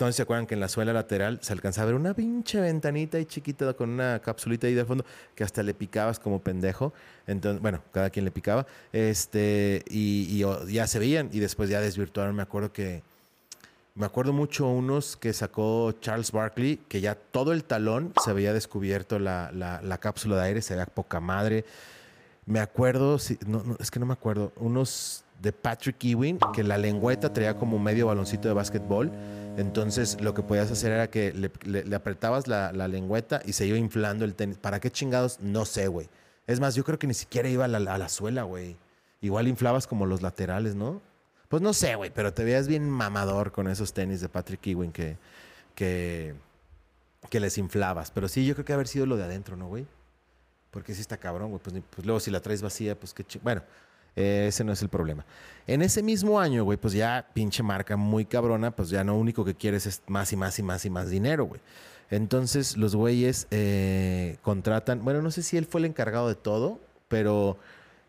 Entonces se acuerdan que en la suela lateral se alcanzaba a ver una pinche ventanita ahí chiquita con una capsulita ahí de fondo que hasta le picabas como pendejo. Entonces, bueno, cada quien le picaba. Este, y, ya se veían y después ya desvirtuaron. Me acuerdo que. Me acuerdo mucho unos que sacó Charles Barkley, que ya todo el talón se había descubierto la, la, cápsula de aire, se veía poca madre. Me acuerdo, si, no, es que no me acuerdo, unos de Patrick Ewing, que la lengüeta traía como medio baloncito de básquetbol entonces lo que podías hacer era que le, apretabas la, lengüeta y se iba inflando el tenis. ¿Para qué chingados? No sé, güey. Es más, yo creo que ni siquiera iba a la, suela, güey. Igual inflabas como los laterales, ¿no? Pues no sé, güey, pero te veías bien mamador con esos tenis de Patrick Ewing que, que, que les inflabas. Pero sí, yo creo que haber sido lo de adentro, ¿no, güey? Porque sí está cabrón, güey. Pues, pues, luego si la traes vacía, pues qué chingado. Bueno, ese no es el problema. En ese mismo año, güey, pues ya pinche marca muy cabrona, pues ya lo único que quieres es más y más y más y más dinero, güey. Entonces los güeyes eh, contratan, bueno, no sé si él fue el encargado de todo, pero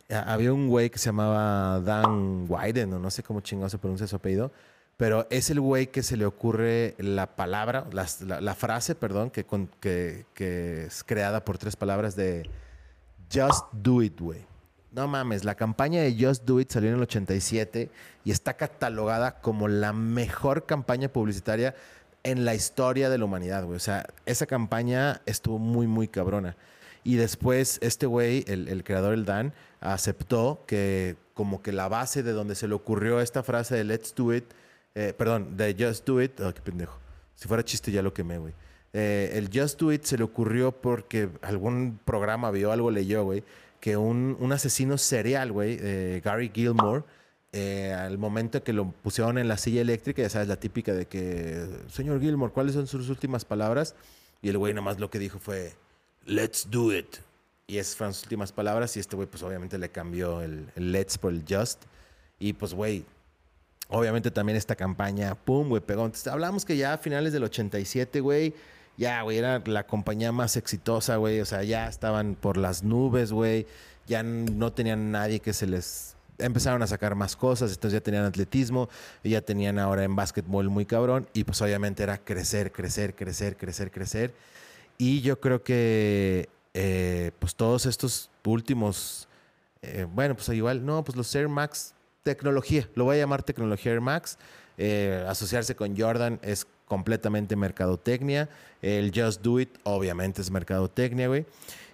había un güey que se llamaba Dan Wyden, o no sé cómo chingado se pronuncia su apellido, pero es el güey que se le ocurre la palabra, la, frase, perdón, que, que, es creada por tres palabras de Just Do It, güey. No mames, la campaña de Just Do It salió en el 87 y está catalogada como la mejor campaña publicitaria en la historia de la humanidad, güey. O sea, esa campaña estuvo muy, muy cabrona. Y después este güey, el, el, creador, el Dan, aceptó que como que la base de donde se le ocurrió esta frase de Let's Do It eh, perdón, de Just Do It. Oh, qué pendejo. Si fuera chiste ya lo quemé, güey. Eh, el Just Do It se le ocurrió porque algún programa vio algo, leyó, güey, que un, un asesino serial, güey, eh, Gary Gilmore, al momento que lo pusieron en la silla eléctrica, ya sabes, la típica de que, señor Gilmore, ¿cuáles son sus últimas palabras? Y el güey nomás lo que dijo fue, let's do it. Y esas fueron sus últimas palabras y este güey pues obviamente le cambió el, el let's por el just. Y pues güey, Obviamente también esta campaña, pum, güey, pegó. Entonces, hablamos que ya a finales del 87, güey, ya, güey, era la compañía más exitosa, güey. O sea, ya estaban por las nubes, güey. Ya no tenían nadie que se les... Empezaron a sacar más cosas, entonces ya tenían atletismo, y ya tenían ahora en básquetbol muy cabrón, y pues obviamente era crecer, crecer, crecer, crecer, crecer. Y yo creo que eh, pues todos estos últimos, eh, bueno, pues igual, no, pues los Air Max tecnología, lo voy a llamar tecnología Air Max. Eh, asociarse con Jordan es completamente mercadotecnia. El Just Do It, obviamente, es mercadotecnia, güey.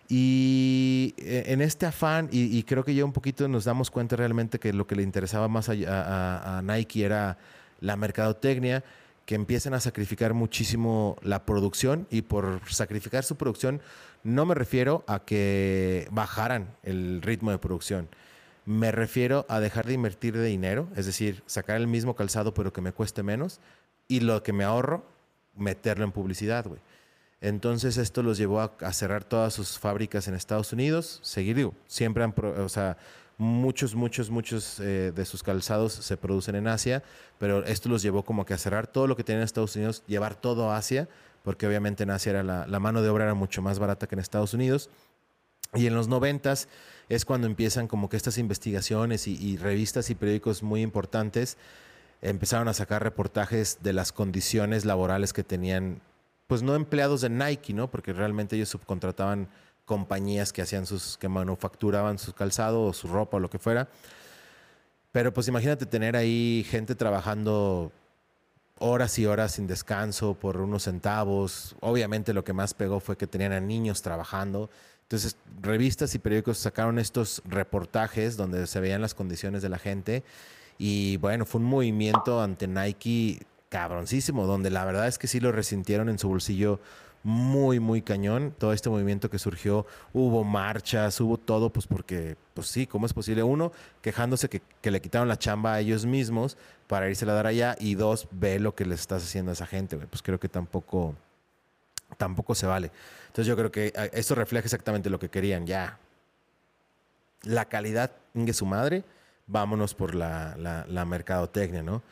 Y eh, en este afán, y, creo que ya un poquito nos damos cuenta realmente que lo que le interesaba más a, a Nike era la mercadotecnia, que empiezan a sacrificar muchísimo la producción y por sacrificar su producción no me refiero a que bajaran el ritmo de producción me refiero a dejar de invertir de dinero, es decir, sacar el mismo calzado pero que me cueste menos y lo que me ahorro, meterlo en publicidad, güey. Entonces esto los llevó a, cerrar todas sus fábricas en Estados Unidos, seguir, digo, siempre han, o sea, muchos, muchos, muchos eh, de sus calzados se producen en Asia, pero esto los llevó como que a cerrar todo lo que tenían en Estados Unidos, llevar todo a Asia, porque obviamente en Asia era la, mano de obra era mucho más barata que en Estados Unidos. Y en los noventas es cuando empiezan como que estas investigaciones y, revistas y periódicos muy importantes empezaron a sacar reportajes de las condiciones laborales que tenían, pues no empleados de Nike, ¿no? Porque realmente ellos subcontrataban compañías que hacían sus, que manufacturaban su calzado o su ropa o lo que fuera. Pero pues imagínate tener ahí gente trabajando horas y horas sin descanso por unos centavos. Obviamente lo que más pegó fue que tenían a niños trabajando. Entonces, revistas y periódicos sacaron estos reportajes donde se veían las condiciones de la gente. Y bueno, fue un movimiento ante Nike cabroncísimo, donde la verdad es que sí lo resintieron en su bolsillo muy, muy cañón. Todo este movimiento que surgió, hubo marchas, hubo todo, pues porque, pues sí, ¿cómo es posible? Uno, quejándose que, le quitaron la chamba a ellos mismos para irse a dar allá. Y dos, ve lo que les estás haciendo a esa gente, Pues creo que tampoco, tampoco se vale. Entonces yo creo que ah, esto refleja exactamente lo que querían, ya. La calidad, de su madre, vámonos por la, la, mercadotecnia, ¿no?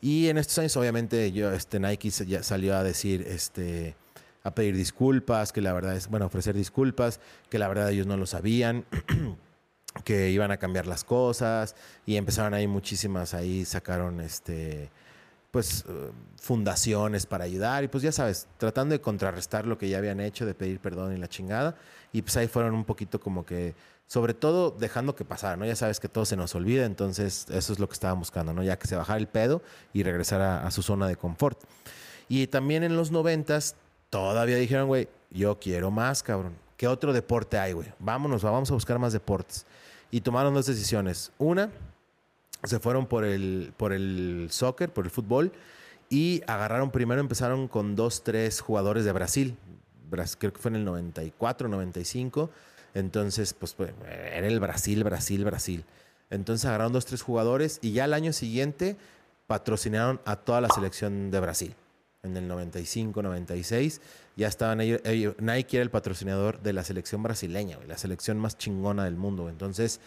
Y en estos años, obviamente, yo, este, Nike ya salió a decir, este, a pedir disculpas, que la verdad es, bueno, ofrecer disculpas, que la verdad ellos no lo sabían, que iban a cambiar las cosas, y empezaron ahí muchísimas, ahí sacaron, este, pues eh, fundaciones para ayudar y pues ya sabes, tratando de contrarrestar lo que ya habían hecho, de pedir perdón y la chingada. Y pues ahí fueron un poquito como que, sobre todo dejando que pasara, ¿no? Ya sabes que todo se nos olvida, entonces eso es lo que estaban buscando, ¿no? Ya que se bajara el pedo y regresara a, su zona de confort. Y también en los noventas todavía dijeron, güey, yo quiero más, cabrón. ¿Qué otro deporte hay, güey? Vámonos, vamos a buscar más deportes. Y tomaron dos decisiones. Una, se fueron por el, por el soccer, por el fútbol, y agarraron primero, empezaron con dos, tres jugadores de Brasil. Creo que fue en el 94, 95. Entonces, pues, pues, era el Brasil, Brasil, Brasil. Entonces agarraron dos, tres jugadores y ya el año siguiente patrocinaron a toda la selección de Brasil. En el 95, 96, ya estaban ellos, Nike era el patrocinador de la selección brasileña, la selección más chingona del mundo. Entonces,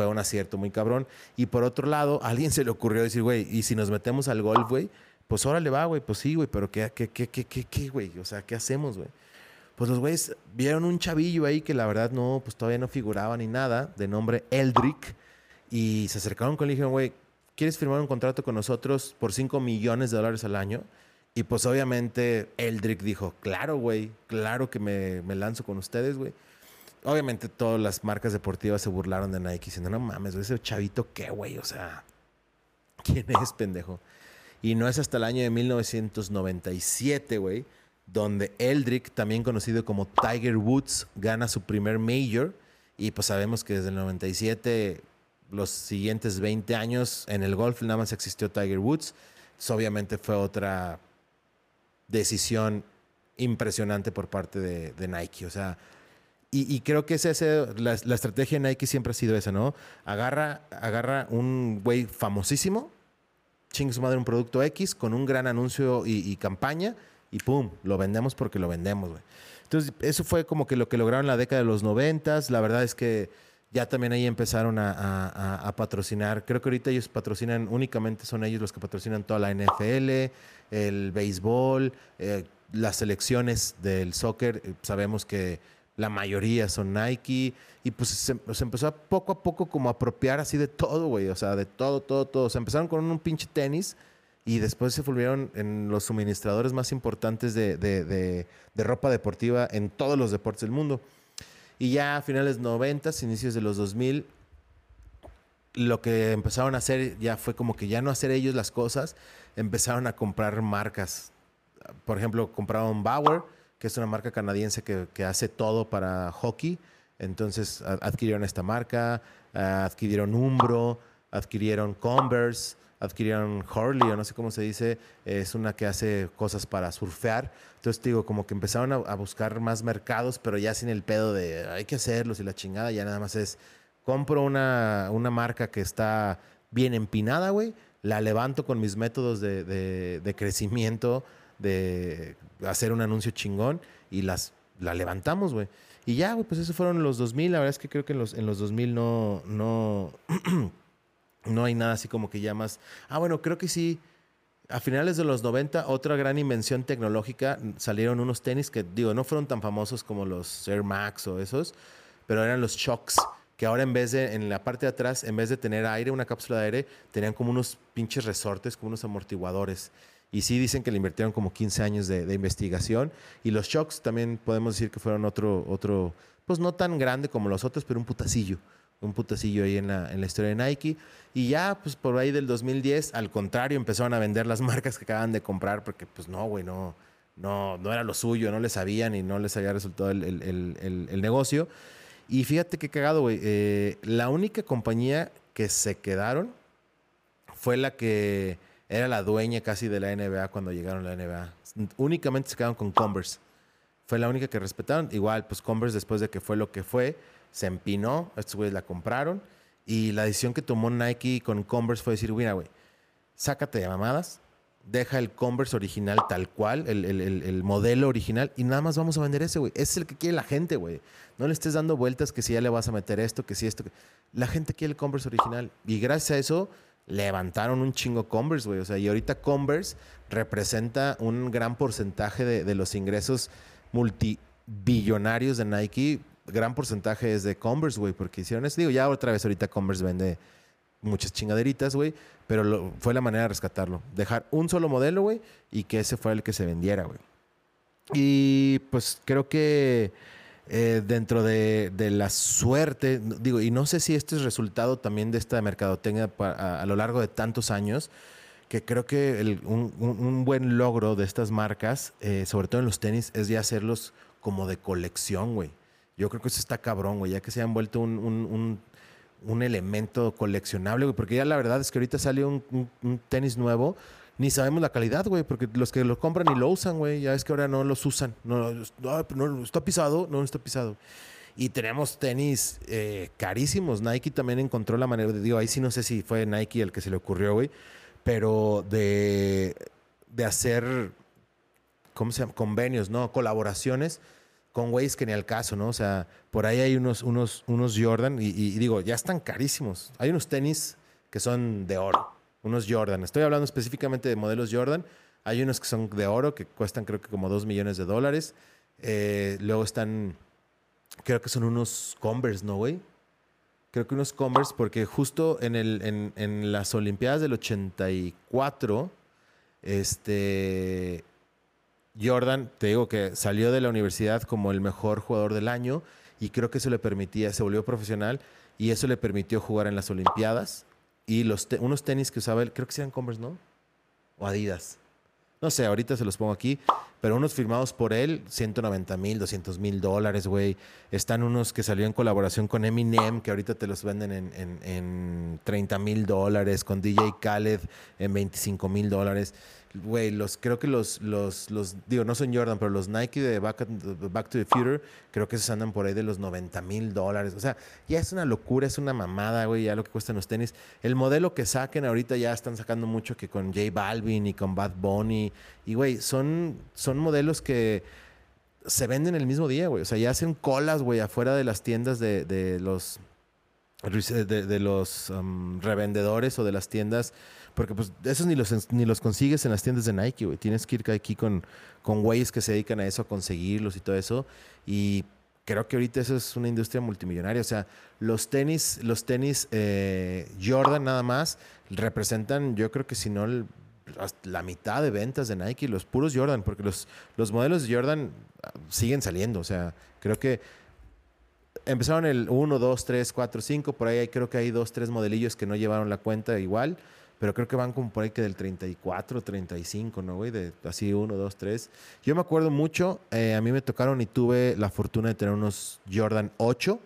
fue un acierto muy cabrón. Y por otro lado, a alguien se le ocurrió decir, güey, y si nos metemos al golf, güey, pues órale va, güey, pues sí, güey, pero ¿qué, qué, qué, qué, qué, qué, güey? O sea, ¿qué hacemos, güey? Pues los güeyes vieron un chavillo ahí que la verdad no, pues todavía no figuraba ni nada, de nombre Eldrick, y se acercaron con él y dijeron, güey, ¿quieres firmar un contrato con nosotros por 5 millones de dólares al año? Y pues obviamente Eldrick dijo, claro, güey, claro que me, me lanzo con ustedes, güey. Obviamente todas las marcas deportivas se burlaron de Nike diciendo, no mames, ese chavito qué, güey, o sea, ¿quién es, pendejo? Y no es hasta el año de 1997, güey, donde Eldrick, también conocido como Tiger Woods, gana su primer major. Y pues sabemos que desde el 97, los siguientes 20 años en el golf nada más existió Tiger Woods. obviamente fue otra decisión impresionante por parte de, Nike. O sea, y, creo que ese, la, la, estrategia de Nike siempre ha sido esa, ¿no? Agarra, agarra un güey famosísimo, chingue su madre un producto X con un gran anuncio y, campaña y pum, lo vendemos porque lo vendemos, güey. Entonces, eso fue como que lo que lograron en la década de los noventas. La verdad es que ya también ahí empezaron a, patrocinar. Creo que ahorita ellos patrocinan, únicamente son ellos los que patrocinan toda la NFL, el béisbol, eh, las selecciones del soccer. Sabemos que la mayoría son Nike. Y pues se, empezó a poco a poco como a apropiar así de todo, güey. O sea, de todo, todo, todo. O sea, empezaron con un pinche tenis y después se volvieron en los suministradores más importantes de, de, ropa deportiva en todos los deportes del mundo. Y ya a finales 90, inicios de los 2000, lo que empezaron a hacer ya fue como que ya no hacer ellos las cosas, empezaron a comprar marcas. Por ejemplo, compraron Bauer que es una marca canadiense que, hace todo para hockey. Entonces adquirieron esta marca, adquirieron Umbro, adquirieron Converse, adquirieron Hurley, o no sé cómo se dice, es una que hace cosas para surfear. Entonces, digo, como que empezaron a, buscar más mercados, pero ya sin el pedo de hay que hacerlos y la chingada, ya nada más es compro una, una marca que está bien empinada, güey, la levanto con mis métodos de, de crecimiento de hacer un anuncio chingón y las la levantamos, güey. Y ya, güey, pues esos fueron los 2000. La verdad es que creo que en los, en los 2000 no, no, no hay nada así como que ya más. Ah, bueno, creo que sí. A finales de los 90, otra gran invención tecnológica, salieron unos tenis que, digo, no fueron tan famosos como los Air Max o esos, pero eran los Shocks, que ahora en vez de, en la parte de atrás, en vez de tener aire, una cápsula de aire, tenían como unos pinches resortes, como unos amortiguadores. Y sí dicen que le invirtieron como 15 años de, investigación. Y los shocks también podemos decir que fueron otro, otro, pues no tan grande como los otros, pero un putacillo. Un putacillo ahí en la, en la historia de Nike. Y ya, pues por ahí del 2010, al contrario, empezaron a vender las marcas que acaban de comprar, porque pues no, güey, no, no, no era lo suyo, no les sabían y no les había resultado el, el, el, negocio. Y fíjate qué cagado, güey. Eh, la única compañía que se quedaron fue la que era la dueña casi de la NBA cuando llegaron a la NBA. Únicamente se quedaron con Converse. Fue la única que respetaron. Igual, pues Converse, después de que fue lo que fue, se empinó. Estos güeyes la compraron. Y la decisión que tomó Nike con Converse fue decir, mira, güey, sácate de mamadas, deja el Converse original tal cual, el, modelo original, y nada más vamos a vender ese, güey. Es el que quiere la gente, güey. No le estés dando vueltas que si ya le vas a meter esto, que si esto. La gente quiere el Converse original. Y gracias a eso levantaron un chingo Converse, güey. O sea, y ahorita Converse representa un gran porcentaje de, los ingresos multibillonarios de Nike. Gran porcentaje es de Converse, güey, porque hicieron eso. Digo, ya otra vez ahorita Converse vende muchas chingaderitas, güey, pero fue la manera de rescatarlo. Dejar un solo modelo, güey, y que ese fue el que se vendiera, güey. Y pues creo que eh, dentro de, la suerte, digo, y no sé si este es resultado también de esta mercadotecnia a, lo largo de tantos años, que creo que un, buen logro de estas marcas, eh, sobre todo en los tenis, es ya hacerlos como de colección, güey. Yo creo que eso está cabrón, güey, ya que se han vuelto un, elemento coleccionable, güey, porque ya la verdad es que ahorita salió un tenis nuevo ni sabemos la calidad, güey, porque los que lo compran y lo usan, güey, ya es que ahora no los usan. No, no, está pisado, no está pisado. Y tenemos tenis eh, carísimos. Nike también encontró la manera de, digo, ahí sí no sé si fue Nike el que se le ocurrió, güey, pero de, de hacer, ¿cómo se llama? Convenios, ¿no? Colaboraciones con güeyes que ni al caso, ¿no? O sea, por ahí hay unos, unos, unos Jordan y, y digo, ya están carísimos. Hay unos tenis que son de oro unos Jordan. Estoy hablando específicamente de modelos Jordan. Hay unos que son de oro, que cuestan creo que como 2 millones de dólares. Eh, luego están, creo que son unos Converse, ¿no, güey? creo que unos Converse, porque justo en, el, en, en las Olimpiadas del 84, este, Jordan, te digo que salió de la universidad como el mejor jugador del año y creo que eso le permitía, se volvió profesional y eso le permitió jugar en las Olimpiadas. Y los unos tenis que usaba él, creo que sean Converse, ¿no? O Adidas. No sé, ahorita se los pongo aquí. Pero unos firmados por él, 190 mil, 200 mil dólares, güey. Están unos que salió en colaboración con Eminem, que ahorita te los venden en, en, en 30 mil dólares, con DJ Khaled en 25 mil dólares. Güey, los, creo que los, los, los, digo, no son Jordan, pero los Nike de Back, to the Future, creo que esos andan por ahí de los 90 mil dólares. O sea, ya es una locura, es una mamada, güey, ya lo que cuestan los tenis. El modelo que saquen ahorita ya están sacando mucho que con J Balvin y con Bad Bunny. Y, güey, son modelos que se venden el mismo día, güey. O sea, ya hacen colas, güey, afuera de las tiendas de, los, de, los revendedores o de las tiendas porque pues esos ni los, ni los consigues en las tiendas de Nike, güey. Tienes que ir aquí con, con güeyes que se dedican a eso, a conseguirlos y todo eso. Y creo que ahorita eso es una industria multimillonaria. O sea, los tenis, los tenis eh, Jordan nada más representan, yo creo que si no la mitad de ventas de Nike, los puros Jordan, porque los, los modelos de Jordan ah, siguen saliendo. O sea, creo que empezaron el 1, 2, 3, 4, 5, por ahí creo que hay dos, tres modelillos que no llevaron la cuenta igual pero creo que van como por ahí que del 34, 35, ¿no, güey? De así 1, 2, 3. Yo me acuerdo mucho, eh, a mí me tocaron y tuve la fortuna de tener unos Jordan 8,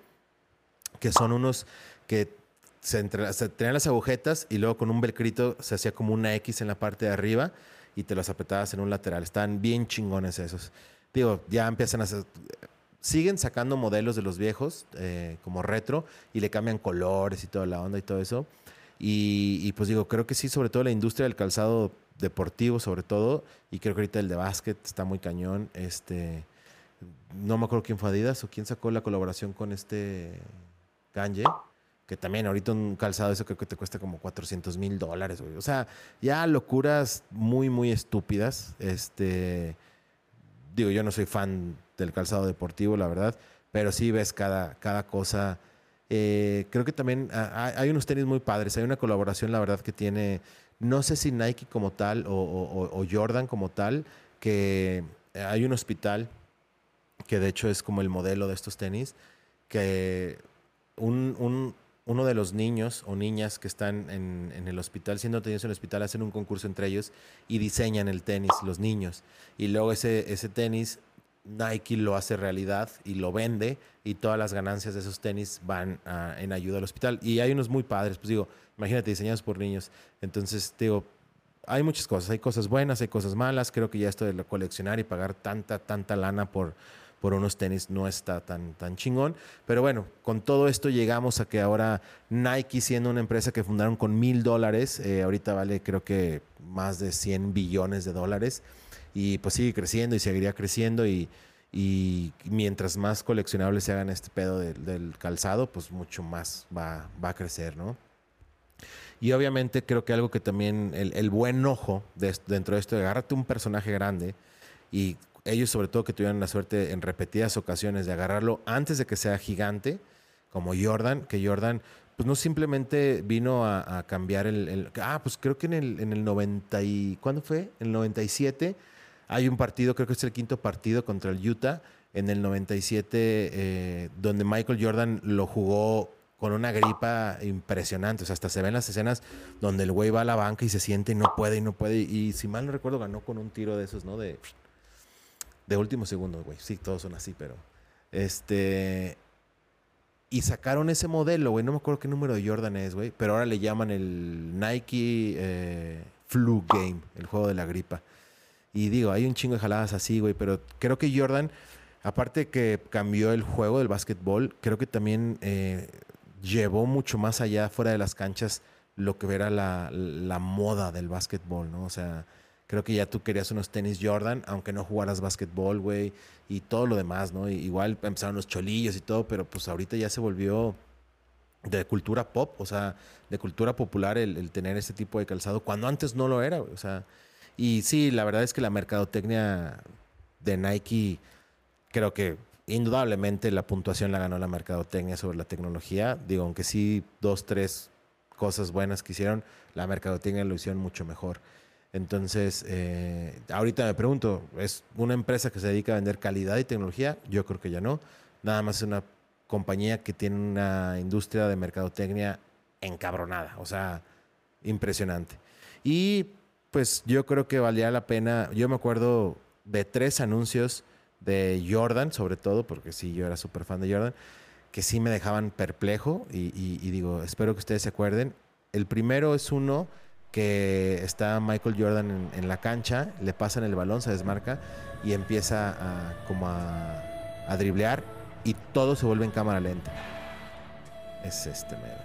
que son unos que se, tenían las agujetas y luego con un velcrito se hacía como una X en la parte de arriba y te las apretabas en un lateral. Están bien chingones esos. Digo, ya empiezan a siguen sacando modelos de los viejos eh, como retro y le cambian colores y toda la onda y todo eso. Y, pues digo, creo que sí, sobre todo la industria del calzado deportivo, sobre todo, y creo que ahorita el de básquet está muy cañón. Este, no me acuerdo quién fue Adidas o quién sacó la colaboración con este Kanye, que también ahorita un calzado eso creo que te cuesta como 400 mil dólares, O sea, ya locuras muy, muy estúpidas. Este, digo, yo no soy fan del calzado deportivo, la verdad, pero sí ves cada, cada cosa eh, creo que también hay unos tenis muy padres. Hay una colaboración, la verdad, que tiene, no sé si Nike como tal o, Jordan como tal, que hay un hospital que de hecho es como el modelo de estos tenis, que un, uno de los niños o niñas que están en, el hospital, siendo atendidos en el hospital, hacen un concurso entre ellos y diseñan el tenis, los niños. Y luego ese, ese tenis Nike lo hace realidad y lo vende y todas las ganancias de esos tenis van en ayuda al hospital. Y hay unos muy padres, pues digo, imagínate, diseñados por niños. Entonces, digo, hay muchas cosas, hay cosas buenas, hay cosas malas. Creo que ya esto de coleccionar y pagar tanta, tanta lana por, por unos tenis no está tan, tan chingón. Pero bueno, con todo esto llegamos a que ahora Nike, siendo una empresa que fundaron con mil dólares, eh, ahorita vale creo que más de 100 billones de dólares y pues sigue creciendo y seguiría creciendo y, mientras más coleccionables se hagan este pedo del calzado, pues mucho más va, va, a crecer, ¿no? Y obviamente creo que algo que también el, buen ojo dentro de esto, de agárrate un personaje grande y ellos sobre todo que tuvieron la suerte en repetidas ocasiones de agarrarlo antes de que sea gigante, como Jordan, que Jordan pues no simplemente vino a, cambiar el, Ah, pues creo que en el, en el 90 y... ¿Cuándo fue? En el 97 hay un partido, creo que es el quinto partido contra el Utah, en el 97, eh, donde Michael Jordan lo jugó con una gripa impresionante. O sea, hasta se ven las escenas donde el güey va a la banca y se siente y no puede y no puede. Y si mal no recuerdo, ganó con un tiro de esos, ¿no? De, de último segundo, güey. Sí, todos son así, pero. Este. Y sacaron ese modelo, güey. No me acuerdo qué número de Jordan es, güey. Pero ahora le llaman el Nike eh, Flu Game, el juego de la gripa. Y digo, hay un chingo de jaladas así, güey, pero creo que Jordan, aparte que cambió el juego del básquetbol, creo que también eh, llevó mucho más allá, fuera de las canchas, lo que era la, la, moda del básquetbol, ¿no? O sea, creo que ya tú querías unos tenis Jordan, aunque no jugaras básquetbol, güey, y todo lo demás, ¿no? igual empezaron los cholillos y todo, pero pues ahorita ya se volvió de cultura pop, o sea, de cultura popular el, el tener ese tipo de calzado, cuando antes no lo era, güey, o sea y sí, la verdad es que la mercadotecnia de Nike creo que indudablemente la puntuación la ganó la mercadotecnia sobre la tecnología. Digo, aunque sí, dos, tres cosas buenas que hicieron, la mercadotecnia lo hicieron mucho mejor. Entonces, eh, ahorita me pregunto, ¿es una empresa que se dedica a vender calidad y tecnología? Yo creo que ya no. Nada más es una compañía que tiene una industria de mercadotecnia encabronada, o sea, impresionante. Y pues yo creo que valía la pena, yo me acuerdo de tres anuncios de Jordan, sobre todo, porque sí, yo era súper fan de Jordan, que sí me dejaban perplejo y, y digo, espero que ustedes se acuerden. El primero es uno que está Michael Jordan en, la cancha, le pasan el balón, se desmarca y empieza a, como a, driblear y todo se vuelve en cámara lenta. Es este mero.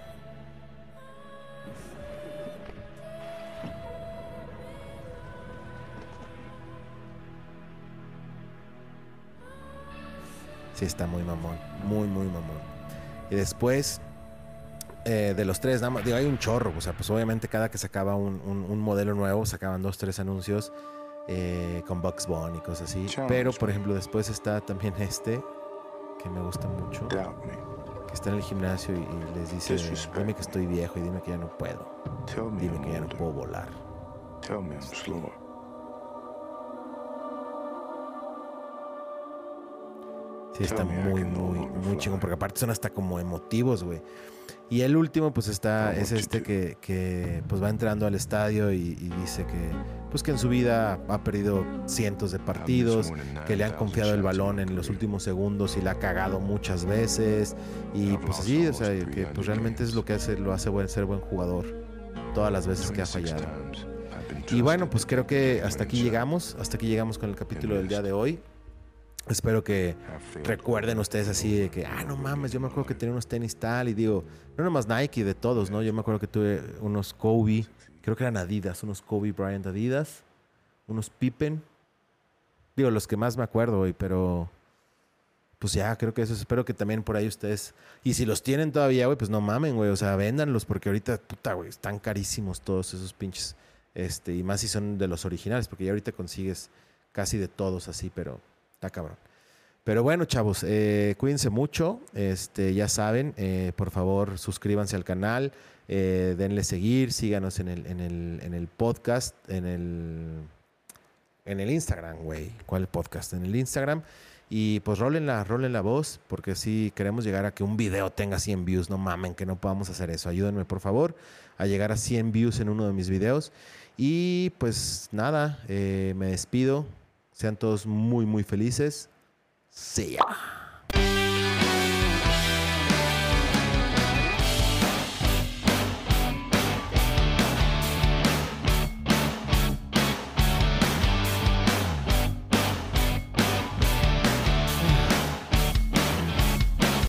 Sí, está muy mamón. Muy, muy mamón. Y después eh, de los tres, nada más, digo, hay un chorro. O sea, pues obviamente cada que sacaba un, un, modelo nuevo, sacaban dos, tres anuncios eh, con Bugs Bunny y cosas así. Pero, por ejemplo, después está también este, que me gusta mucho. Que está en el gimnasio y, les dice, dime que estoy viejo y dime que ya no puedo. Dime que ya no puedo volar. Sí, está muy, muy, muy chingón, porque aparte son hasta como emotivos, güey. Y el último, pues está, es este que, que, pues va entrando al estadio y, dice que, pues que en su vida ha perdido cientos de partidos, que le han confiado el balón en los últimos segundos y la ha cagado muchas veces. Y pues así, o sea, que pues realmente es lo que hace, lo hace buen, ser buen jugador todas las veces que ha fallado. Y bueno, pues creo que hasta aquí llegamos, hasta aquí llegamos con el capítulo del día de hoy. Espero que recuerden ustedes así de que, ah, no mames, yo me acuerdo que tenía unos tenis tal y digo, no nomás Nike, de todos, ¿no? Yo me acuerdo que tuve unos Kobe, creo que eran Adidas, unos Kobe Bryant Adidas, unos Pippen. Digo, los que más me acuerdo, güey, pero pues ya, creo que eso. Espero que también por ahí ustedes. Y si los tienen todavía, güey, pues no mamen, güey. O sea, véndanlos porque ahorita, puta, güey, están carísimos todos esos pinches. Este, y más si son de los originales, porque ya ahorita consigues casi de todos así, pero Está cabrón. Pero bueno, chavos, eh, cuídense mucho. Este, ya saben, eh, por favor, suscríbanse al canal, eh, denle seguir, síganos en el, en el, en el podcast, en el, en el Instagram, güey. ¿Cuál podcast? En el Instagram. Y pues rolen la, rolen la voz, porque si queremos llegar a que un video tenga 100 views, no mamen que no podamos hacer eso. Ayúdenme, por favor, a llegar a 100 views en uno de mis videos. Y pues nada, me despido. Sean todos muy, muy felices. See ya.